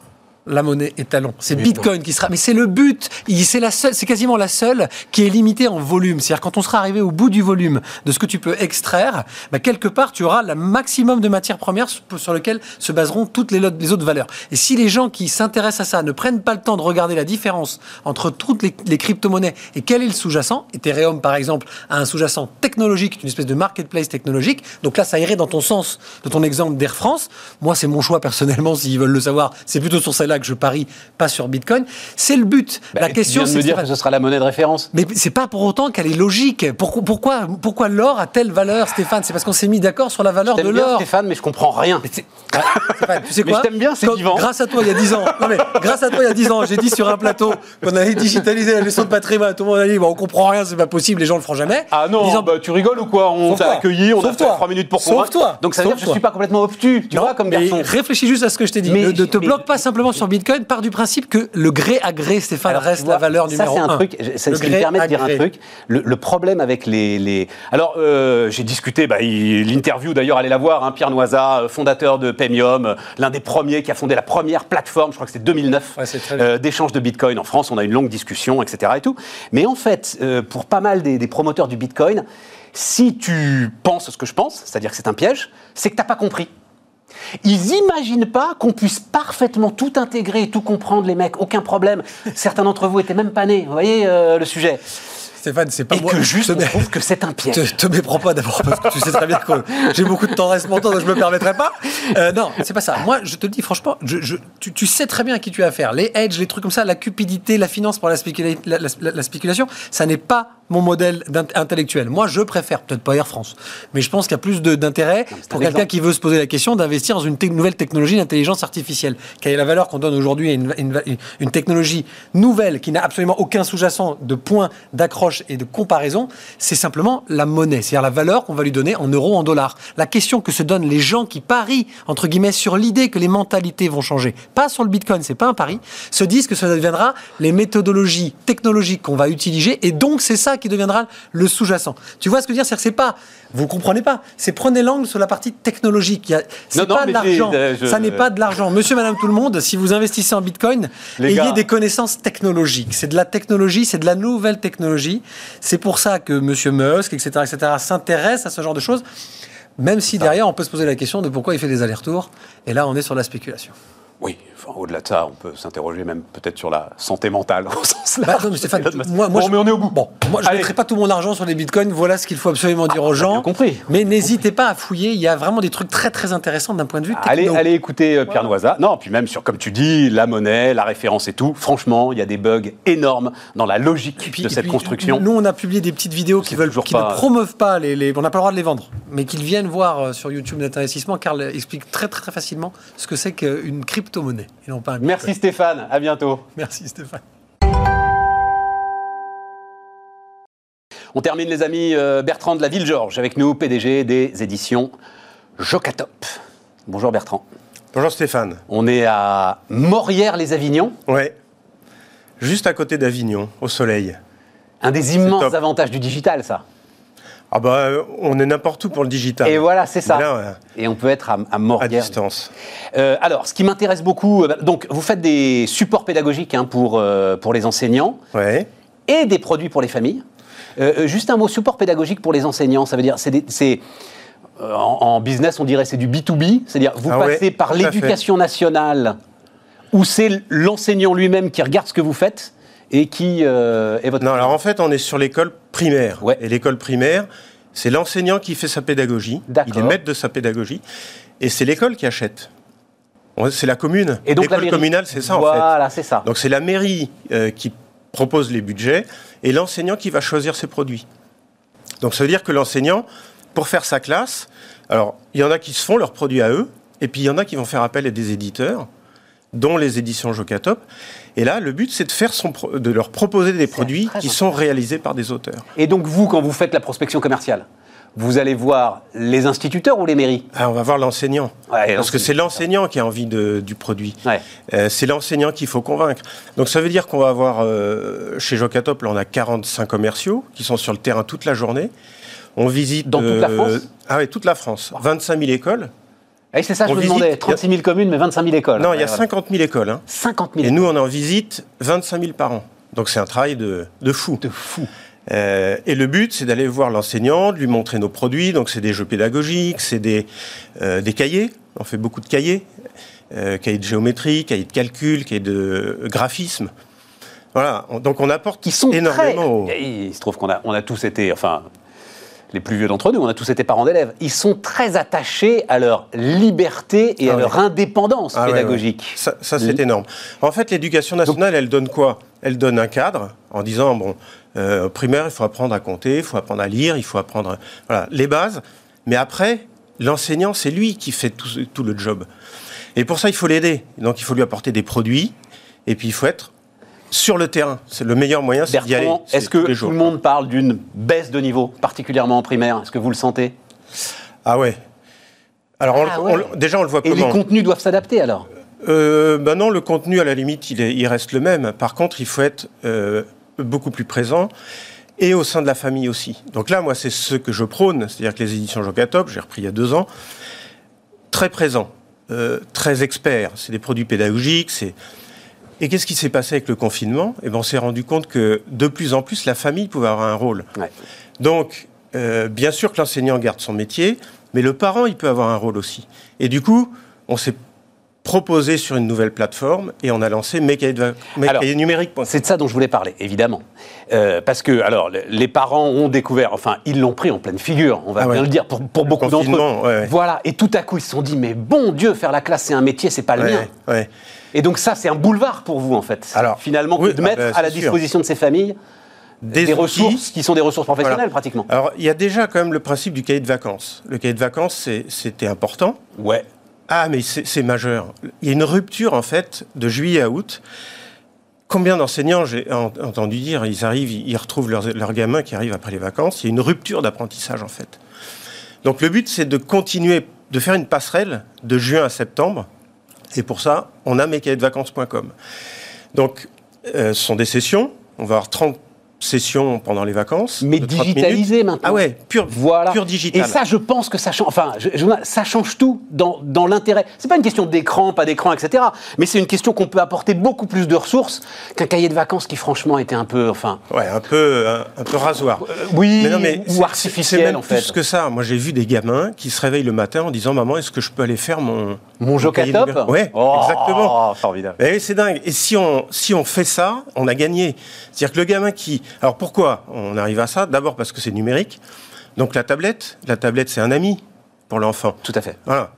la monnaie étalon. C'est Bitcoin qui sera. Mais c'est le but. C'est la seule. C'est quasiment la seule qui est limitée en volume. C'est-à-dire quand on sera arrivé au bout du volume de ce que tu peux extraire, bah, quelque part tu auras le maximum de matières premières sur lequel se baseront toutes les autres valeurs. Et si les gens qui s'intéressent à ça ne prennent pas le temps de regarder la différence entre toutes les, les crypto-monnaies et quel est le sous-jacent, Ethereum par exemple a un sous-jacent technologique, une espèce de marketplace technologique. Donc là, ça irait dans ton sens de ton exemple d'Air France. Moi, c'est mon choix personnellement. S'ils veulent le savoir, c'est plutôt sur celle-là que je parie, pas sur Bitcoin. C'est le but. Bah, la question, viens de c'est me dire que ce sera la monnaie de référence. mais c'est pas pour autant qu'elle est logique. Pourquoi, pourquoi, pourquoi l'or a telle valeur, Stéphane? C'est parce qu'on s'est mis d'accord sur la valeur de l'or. Stéphane, mais je comprends rien. Mais c'est- Ouais, Stéphane, tu sais Mais quoi? je t'aime bien, c'est vivant. Grâce à toi, il y a 10 ans. Non, mais grâce à toi, il y a 10 ans, j'ai dit sur un plateau qu'on allait digitaliser la gestion de patrimoine. Tout le monde a dit, bon, on comprend rien, c'est pas possible, les gens le feront jamais. Ah non, Disant- bah, tu rigoles ou quoi? On Sauf t'a accueilli, on a Sauf fait toi. 3 minutes pour Sauf convaincre. toi. Donc ça veut Sauf dire que je suis pas complètement obtus, tu Non, vois, comme mais garçon. Réfléchis juste à ce que je t'ai dit. Mais- ne ne te mais- bloque pas simplement sur Bitcoin, part du principe que le gré à gré, Stéphane, Alors, tu reste vois, la valeur numéro Ça, c'est un un. truc, ça, me permet de dire un truc. Le, le problème avec les. les- Alors, euh, j'ai discuté, bah, l'interview d'ailleurs, allez la voir, hein, Pierre Noisa, euh, fondateur de Pemium, euh, l'un des premiers qui a fondé la première plateforme, je crois que c'était 2009, Ouais, euh, d'échange de Bitcoin en France. On a eu une longue discussion, etc. Et tout. Mais en fait, euh, pour pas mal des, des promoteurs du Bitcoin, si tu penses ce que je pense, c'est-à-dire que c'est un piège, c'est que t'as pas compris. Ils n'imaginent pas qu'on puisse parfaitement tout intégrer et tout comprendre, les mecs, aucun problème. Certains d'entre vous étaient même pas nés, vous voyez euh, le sujet. Stéphane, c'est pas Et moi. que juste, on trouve que c'est un piège. te, te méprends pas d'abord parce que tu sais très bien que j'ai beaucoup de tendresse pour toi donc je me permettrai pas. Euh, non, c'est pas ça. Moi, je te le dis franchement, je, je- tu, tu sais très bien à qui tu as affaire. Les hedges, les trucs comme ça, la cupidité, la finance pour la, spécula- la- la- la- la spéculation, ça n'est pas mon modèle intellectuel. Moi, je préfère, peut-être pas Air France, mais je pense qu'il y a plus d'intérêt pour un quelqu'un qui veut se poser la question d'investir dans une te- nouvelle technologie d'intelligence artificielle. Quelle est la valeur qu'on donne aujourd'hui à une, une- une technologie nouvelle qui n'a absolument aucun sous-jacent de point d'accroche et de comparaison C'est simplement la monnaie, c'est-à-dire la valeur qu'on va lui donner en euros, en dollars. La question que se donnent les gens qui parient, entre guillemets, sur l'idée que les mentalités vont changer, pas sur le bitcoin, c'est pas un pari, se disent que ça deviendra les méthodologies technologiques qu'on va utiliser et donc c'est ça qui deviendra le sous-jacent. Tu vois ce que je veux dire? C'est-à-dire que c'est pas, vous comprenez pas, c'est prenez l'angle sur la partie technologique. C'est Non, non, pas de l'argent, je- ça n'est pas de l'argent. Monsieur, madame, tout le monde, si vous investissez en bitcoin, Les ayez gars. des connaissances technologiques. C'est de la technologie, c'est de la nouvelle technologie. C'est pour ça que Monsieur Musk, etc., etc., s'intéresse à ce genre de choses. Même si derrière, on peut se poser la question de pourquoi il fait des allers-retours. Et là, on est sur la spéculation. Oui, au-delà de ça, on peut s'interroger même peut-être sur la santé mentale au sens Bah, non, Stéphane, Bon, moi, je- mais on est au bout. Bon, moi, je ne mettrai pas tout mon argent sur les bitcoins. Voilà ce qu'il faut absolument dire aux gens. bien compris. Mais n'hésitez pas à fouiller. Il y a vraiment des trucs très, très intéressants d'un point de vue techno. Allez, allez écouter euh, Pierre Noisa. Non, puis même sur, comme tu dis, la monnaie, la référence et tout. Franchement, il y a des bugs énormes dans la logique puis- de et cette puis, construction. Nous, on a publié des petites vidéos qui veulent, qui pas- ne promeuvent pas les, les- on n'a pas le droit de les vendre, mais qu'ils viennent voir euh, sur YouTube Net Investissement. Carl explique très, très, très facilement ce que c'est qu'une crypto-monnaie et non pas un Merci. Stéphane, à bientôt. Merci Stéphane. On termine, les amis, euh, Bertrand de la Ville-Georges, avec nous, PDG des éditions Jocatop. Bonjour Bertrand. Bonjour Stéphane. On est à Morières-les-Avignons. Ouais. Juste à côté d'Avignon, au soleil. Un des immenses avantages du digital, ça. Ah bah, on est n'importe où pour le digital. Et voilà, c'est ça. Et on peut être à, à Morières. À distance. Euh, alors, ce qui m'intéresse beaucoup, euh, donc vous faites des supports pédagogiques hein, pour, euh, pour les enseignants ouais. et des produits pour les familles. juste un mot, support pédagogique pour les enseignants, ça veut dire, c'est en, en, business, on dirait c'est du B2B, c'est-à-dire vous ah passez par l'éducation nationale où c'est l'enseignant lui-même qui regarde ce que vous faites et qui euh, est votre... Non, alors en fait, on est sur l'école primaire. Ouais. Et l'école primaire, c'est l'enseignant qui fait sa pédagogie. Il est maître de sa pédagogie. Et c'est l'école qui achète. C'est la commune. Et donc l'école communale, c'est ça voilà, en fait. Voilà, c'est ça. Donc c'est la mairie euh, qui propose les budgets et l'enseignant qui va choisir ses produits. Donc ça veut dire que l'enseignant, pour faire sa classe, alors il y en a qui se font leurs produits à eux, et puis il y en a qui vont faire appel à des éditeurs, dont les éditions Jocatop. Et là, le but, c'est de, faire son de leur proposer des produits qui sont réalisés par des auteurs. Et donc, vous, quand vous faites la prospection commerciale, vous allez voir les instituteurs ou les mairies? Ah, On va voir l'enseignant. Ouais, parce que c'est l'enseignant qui a envie de, du produit. Ouais. Euh, c'est l'enseignant qu'il faut convaincre. Donc ça veut dire qu'on va avoir, euh, chez Jocatop, là on a 45 commerciaux qui sont sur le terrain toute la journée. On visite... Dans toute la France? Ah oui, toute la France. 25 000 écoles. Et c'est ça, je me demandais. 36 000 communes, mais 25 000 écoles. Non, il y a 50 000 écoles. Hein. 50 000 Et nous, on en visite 25 000 par an. Donc c'est un travail de, de fou. De fou. Euh, et le but, c'est d'aller voir l'enseignant, de lui montrer nos produits. Donc c'est des jeux pédagogiques, c'est des, euh, des cahiers. On fait beaucoup de cahiers. Euh, cahiers de géométrie, cahiers de calcul, cahiers de graphisme. Voilà. Donc on apporte Qui sont énormément. Très... Il se trouve qu'on a, on a tous été, enfin, les plus vieux d'entre nous, on a tous été parents d'élèves, ils sont très attachés à leur liberté et Ah à ouais. leur indépendance Ah pédagogique. ouais. Ça, ça, c'est énorme. En fait, l'éducation nationale, elle donne quoi? Elle donne un cadre en disant bon, euh, au primaire, il faut apprendre à compter, il faut apprendre à lire, il faut apprendre voilà les bases. Mais après, l'enseignant, c'est lui qui fait tout, tout le job. Et pour ça, il faut l'aider. Donc, il faut lui apporter des produits. Et puis, il faut être sur le terrain. C'est le meilleur moyen, c'est d'y aller. Est-ce que tout jours. le monde parle d'une baisse de niveau, particulièrement en primaire? Est-ce que vous le sentez? Ah ouais. Alors, on le- Ah ouais. on le- déjà, on le voit Et comment? les contenus doivent s'adapter alors? Euh, ben non, le contenu, à la limite, il, est- il reste le même. Par contre, il faut être euh, beaucoup plus présent et au sein de la famille aussi. Donc là, moi, c'est ce que je prône, c'est-à-dire que les éditions Jocatop, j'ai repris il y a deux ans, très présent, euh, très expert. C'est des produits pédagogiques, c'est... Et qu'est-ce qui s'est passé avec le confinement? Eh ben, on s'est rendu compte que de plus en plus, la famille pouvait avoir un rôle. Ouais. Donc, euh, bien sûr que l'enseignant garde son métier, mais le parent, il peut avoir un rôle aussi. Et du coup, on s'est proposé sur une nouvelle plateforme et on a lancé mes cahiers, de vac- mes Alors, cahiers numériques. C'est de ça dont je voulais parler, évidemment. Euh, parce que, alors, le- les parents ont découvert, enfin, ils l'ont pris en pleine figure, on va Ah bien le dire, pour, pour Le beaucoup d'entre eux. confinement, ouais, ouais. Voilà, et tout à coup, ils se sont dit, mais bon Dieu, faire la classe, c'est un métier, c'est pas le mien. Et donc, ça, c'est un boulevard pour vous, en fait. Alors, Finalement, oui, de ah mettre ben, à la sûr. disposition de ces familles des, ressources qui sont des ressources professionnelles, Voilà. pratiquement. Alors, il y a déjà quand même le principe du cahier de vacances. Le cahier de vacances, c'était important. Ouais. Ah, mais c'est majeur. Il y a une rupture, en fait, de juillet à août. Combien d'enseignants, j'ai en- entendu dire, ils arrivent, ils retrouvent leurs, leurs gamins qui arrivent après les vacances. Il y a une rupture d'apprentissage, en fait. Donc, le but, c'est de continuer, de faire une passerelle de juin à septembre. Et pour ça, on a mescahiers-de-vacances.com. Donc, euh, ce sont des sessions. On va avoir 30 sessions pendant les vacances. Mais de 30 minutes. digitalisé maintenant. Ah ouais, pur, Voilà. pur digital. Et ça, je pense que ça change. Enfin, je- je- ça change tout dans, dans l'intérêt. C'est pas une question d'écran, pas d'écran, etc. Mais c'est une question qu'on peut apporter beaucoup plus de ressources qu'un cahier de vacances qui, franchement, était un peu, enfin, Ouais, un peu, un, un peu rasoir. euh, oui, Mais non, mais ou artificiel même en fait. plus que ça. Moi, j'ai vu des gamins qui se réveillent le matin en disant Maman, est-ce que je peux aller faire mon. Mon Jocatop Ouais, Oh, exactement. Formidable. C'est dingue. Et si on, si on fait ça, on a gagné. C'est-à-dire que le gamin qui. Alors pourquoi on arrive à ça? D'abord parce que c'est numérique. Donc la tablette, la tablette, c'est un ami pour l'enfant. Tout à fait. Voilà.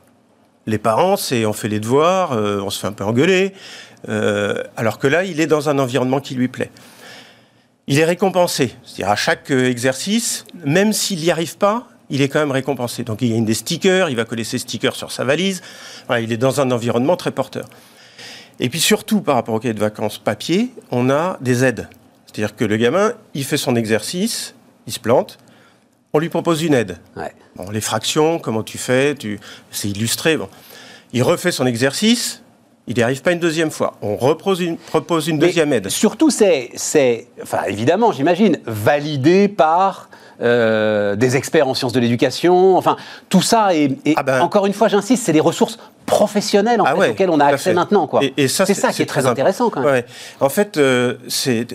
Les parents, c'est on fait les devoirs, euh, on se fait un peu engueuler. euh, alors que là, il est dans un environnement qui lui plaît. Il est récompensé. C'est-à-dire à chaque euh, exercice, même s'il n'y arrive pas, il est quand même récompensé. Donc il y a une des stickers, il va coller ses stickers sur sa valise. Voilà, il est dans un environnement très porteur. Et puis surtout, par rapport au cahier de vacances papier, on a des aides. C'est-à-dire que le gamin, il fait son exercice, il se plante, on lui propose une aide. Ouais. Bon, les fractions, comment tu fais, tu... c'est illustré. Bon. Il refait son exercice, il n'y arrive pas une deuxième fois. On repose une, propose une Mais deuxième aide. Surtout, c'est, c'est, enfin, évidemment, j'imagine, validé par euh, des experts en sciences de l'éducation. Enfin, tout ça est, est- Ah ben- encore une fois, j'insiste, c'est des ressources professionnelles en Ah fait, ouais, auxquelles on a accès maintenant, quoi. Et, et ça, c'est ça qui est très intéressant, quand même. Ouais. En fait, euh, ces,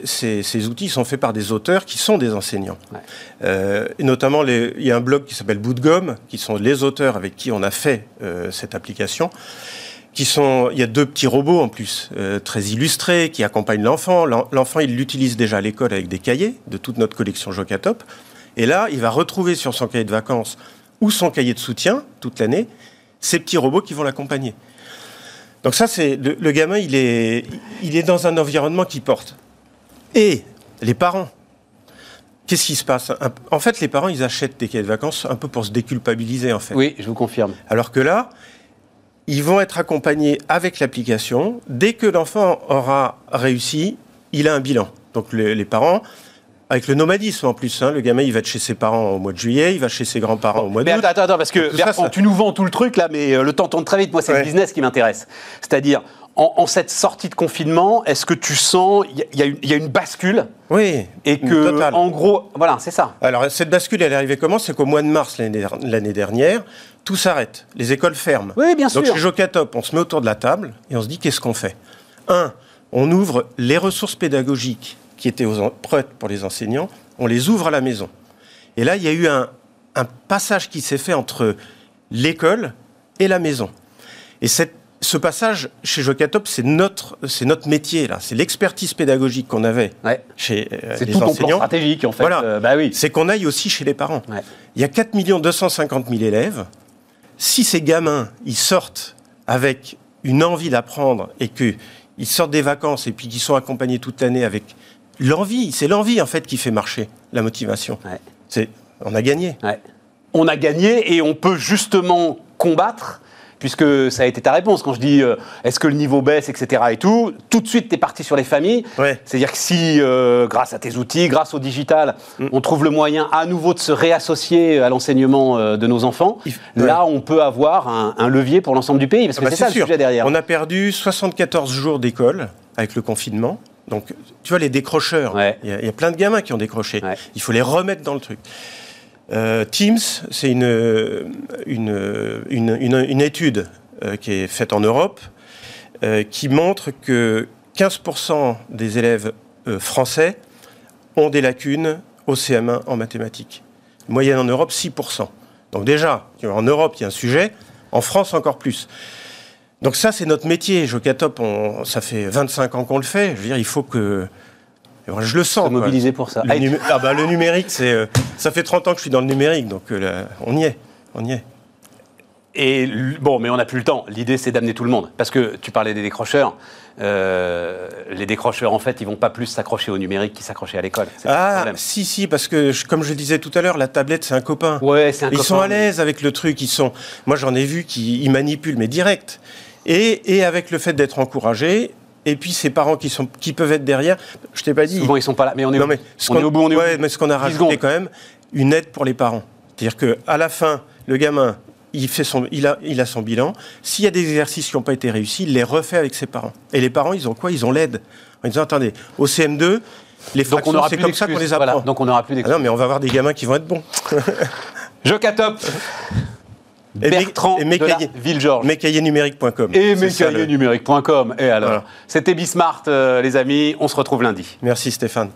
outils sont faits par des auteurs qui sont des enseignants. Ouais. Euh, et notamment, les- il y a un blog qui s'appelle Bout de gomme, qui sont les auteurs avec qui on a fait cette application. Qui sont, il y a deux petits robots en plus, euh, très illustrés, qui accompagnent l'enfant. L'en- L'enfant, il l'utilise déjà à l'école avec des cahiers de toute notre collection Jocatop. Et là, il va retrouver sur son cahier de vacances ou son cahier de soutien toute l'année ces petits robots qui vont l'accompagner. Donc ça, c'est le, le gamin, il est, il est dans un environnement qui porte. Et les parents, qu'est-ce qui se passe? En fait, les parents, ils achètent des cahiers de vacances un peu pour se déculpabiliser, en fait. Oui, je vous confirme. Alors que là, ils vont être accompagnés avec l'application. Dès que l'enfant aura réussi, il a un bilan. Donc les, les parents, avec le nomadisme en plus, hein, le gamin, il va de chez ses parents au mois de juillet, il va chez ses grands-parents au mois Mais d'août. attends, attends, attends, parce que Tout ça, Bertrand, ça- tu nous vends tout le truc là, mais euh, le temps tourne très vite. Moi, c'est le business qui m'intéresse. C'est-à-dire, en, en cette sortie de confinement, est-ce que tu sens il y, a- il y a une- bascule Oui, et que, en gros, voilà, c'est ça. Alors, cette bascule, elle est arrivée comment? C'est qu'au mois de mars l'année der- l'année dernière, tout s'arrête. Les écoles ferment. Oui, bien Donc, sûr. chez Jocatop, on se met autour de la table et on se dit qu'est-ce qu'on fait? Un, on ouvre les ressources pédagogiques qui étaient aux prêtes pour les enseignants, on les ouvre à la maison. Et là, il y a eu un, un passage qui s'est fait entre l'école et la maison. Et cette- ce passage chez Jocatop, c'est notre, c'est notre métier, là. C'est l'expertise pédagogique qu'on avait Ouais. chez euh, C'est les tout ton plan enseignants. stratégique, en fait. Voilà. Euh, bah oui. C'est qu'on aille aussi chez les parents. Ouais. Il y a 4 250 000 élèves. Si ces gamins, ils sortent avec une envie d'apprendre et qu'ils sortent des vacances et puis qu'ils sont accompagnés toute l'année avec l'envie, c'est l'envie en fait qui fait marcher la motivation. Ouais. C'est, on a gagné. Ouais. On a gagné et on peut justement combattre, puisque ça a été ta réponse quand je dis euh, est-ce que le niveau baisse, etc. et tout. Tout de suite, tu es parti sur les familles. Ouais. C'est-à-dire que si, euh, grâce à tes outils, grâce au digital, Mm. on trouve le moyen à nouveau de se réassocier à l'enseignement euh, de nos enfants, Il- là, on peut avoir un, un levier pour l'ensemble du pays, parce Ah que bah, c'est ça le sûr. sujet derrière. On a perdu 74 jours d'école avec le confinement. Donc, tu vois, les décrocheurs, il Ouais. y, a- il y a plein de gamins qui ont décroché. Ouais. Il faut les remettre dans le truc. Euh, Teams, c'est une, une, une, une- une étude euh, qui est faite en Europe euh, qui montre que 15% des élèves français ont des lacunes au CM1 en mathématiques. Moyenne en Europe, 6%. Donc déjà, en Europe, il y a un sujet. En France, encore plus. Donc ça, c'est notre métier. Jocatop, on, ça fait 25 ans qu'on le fait. Je veux dire, il faut que... Je le sens. Mobiliser pour ça. Le, Ah, numé- ah bah, le numérique, c'est... euh, ça fait 30 ans que je suis dans le numérique, donc euh, là, on y est. On y est. Et bon, mais on n'a plus le temps. L'idée, c'est d'amener tout le monde. Parce que tu parlais des décrocheurs. Euh, les décrocheurs, en fait, ils vont pas plus s'accrocher au numérique qu'ils s'accrochaient à l'école. Ah, si, si, parce que, je- comme je disais tout à l'heure, la tablette, c'est un copain. Ouais, c'est un Ils copain, sont à l'aise avec le truc. Ils sont... Moi, j'en ai vu qui ils manipulent, mais direct. Et, et avec le fait d'être encouragés, et puis ces parents qui, sont, qui peuvent être derrière, je t'ai pas dit... Souvent, ils sont pas là. Mais on est, Non, mais ce on est au bout, on est au ouais, bout. mais ce qu'on a 10 rajouté secondes. quand même, une aide pour les parents. C'est-à-dire qu'à la fin, le gamin, il, fait son, il, a, il a son bilan. S'il y a des exercices qui n'ont pas été réussis, il les refait avec ses parents. Et les parents, ils ont quoi? Ils ont l'aide. En disant, attendez, au CM2, les fractions, c'est comme ça qu'on les apprend. Voilà, donc on n'aura plus Ah d'excuses. non, mais on va avoir des gamins qui vont être bons. Jocatop, Bertrand et de la mécaillé- Ville-Georges. Et mécaillernumérique.com. Et alors Voilà. C'était Bismart, euh, les amis. On se retrouve lundi. Merci Stéphane.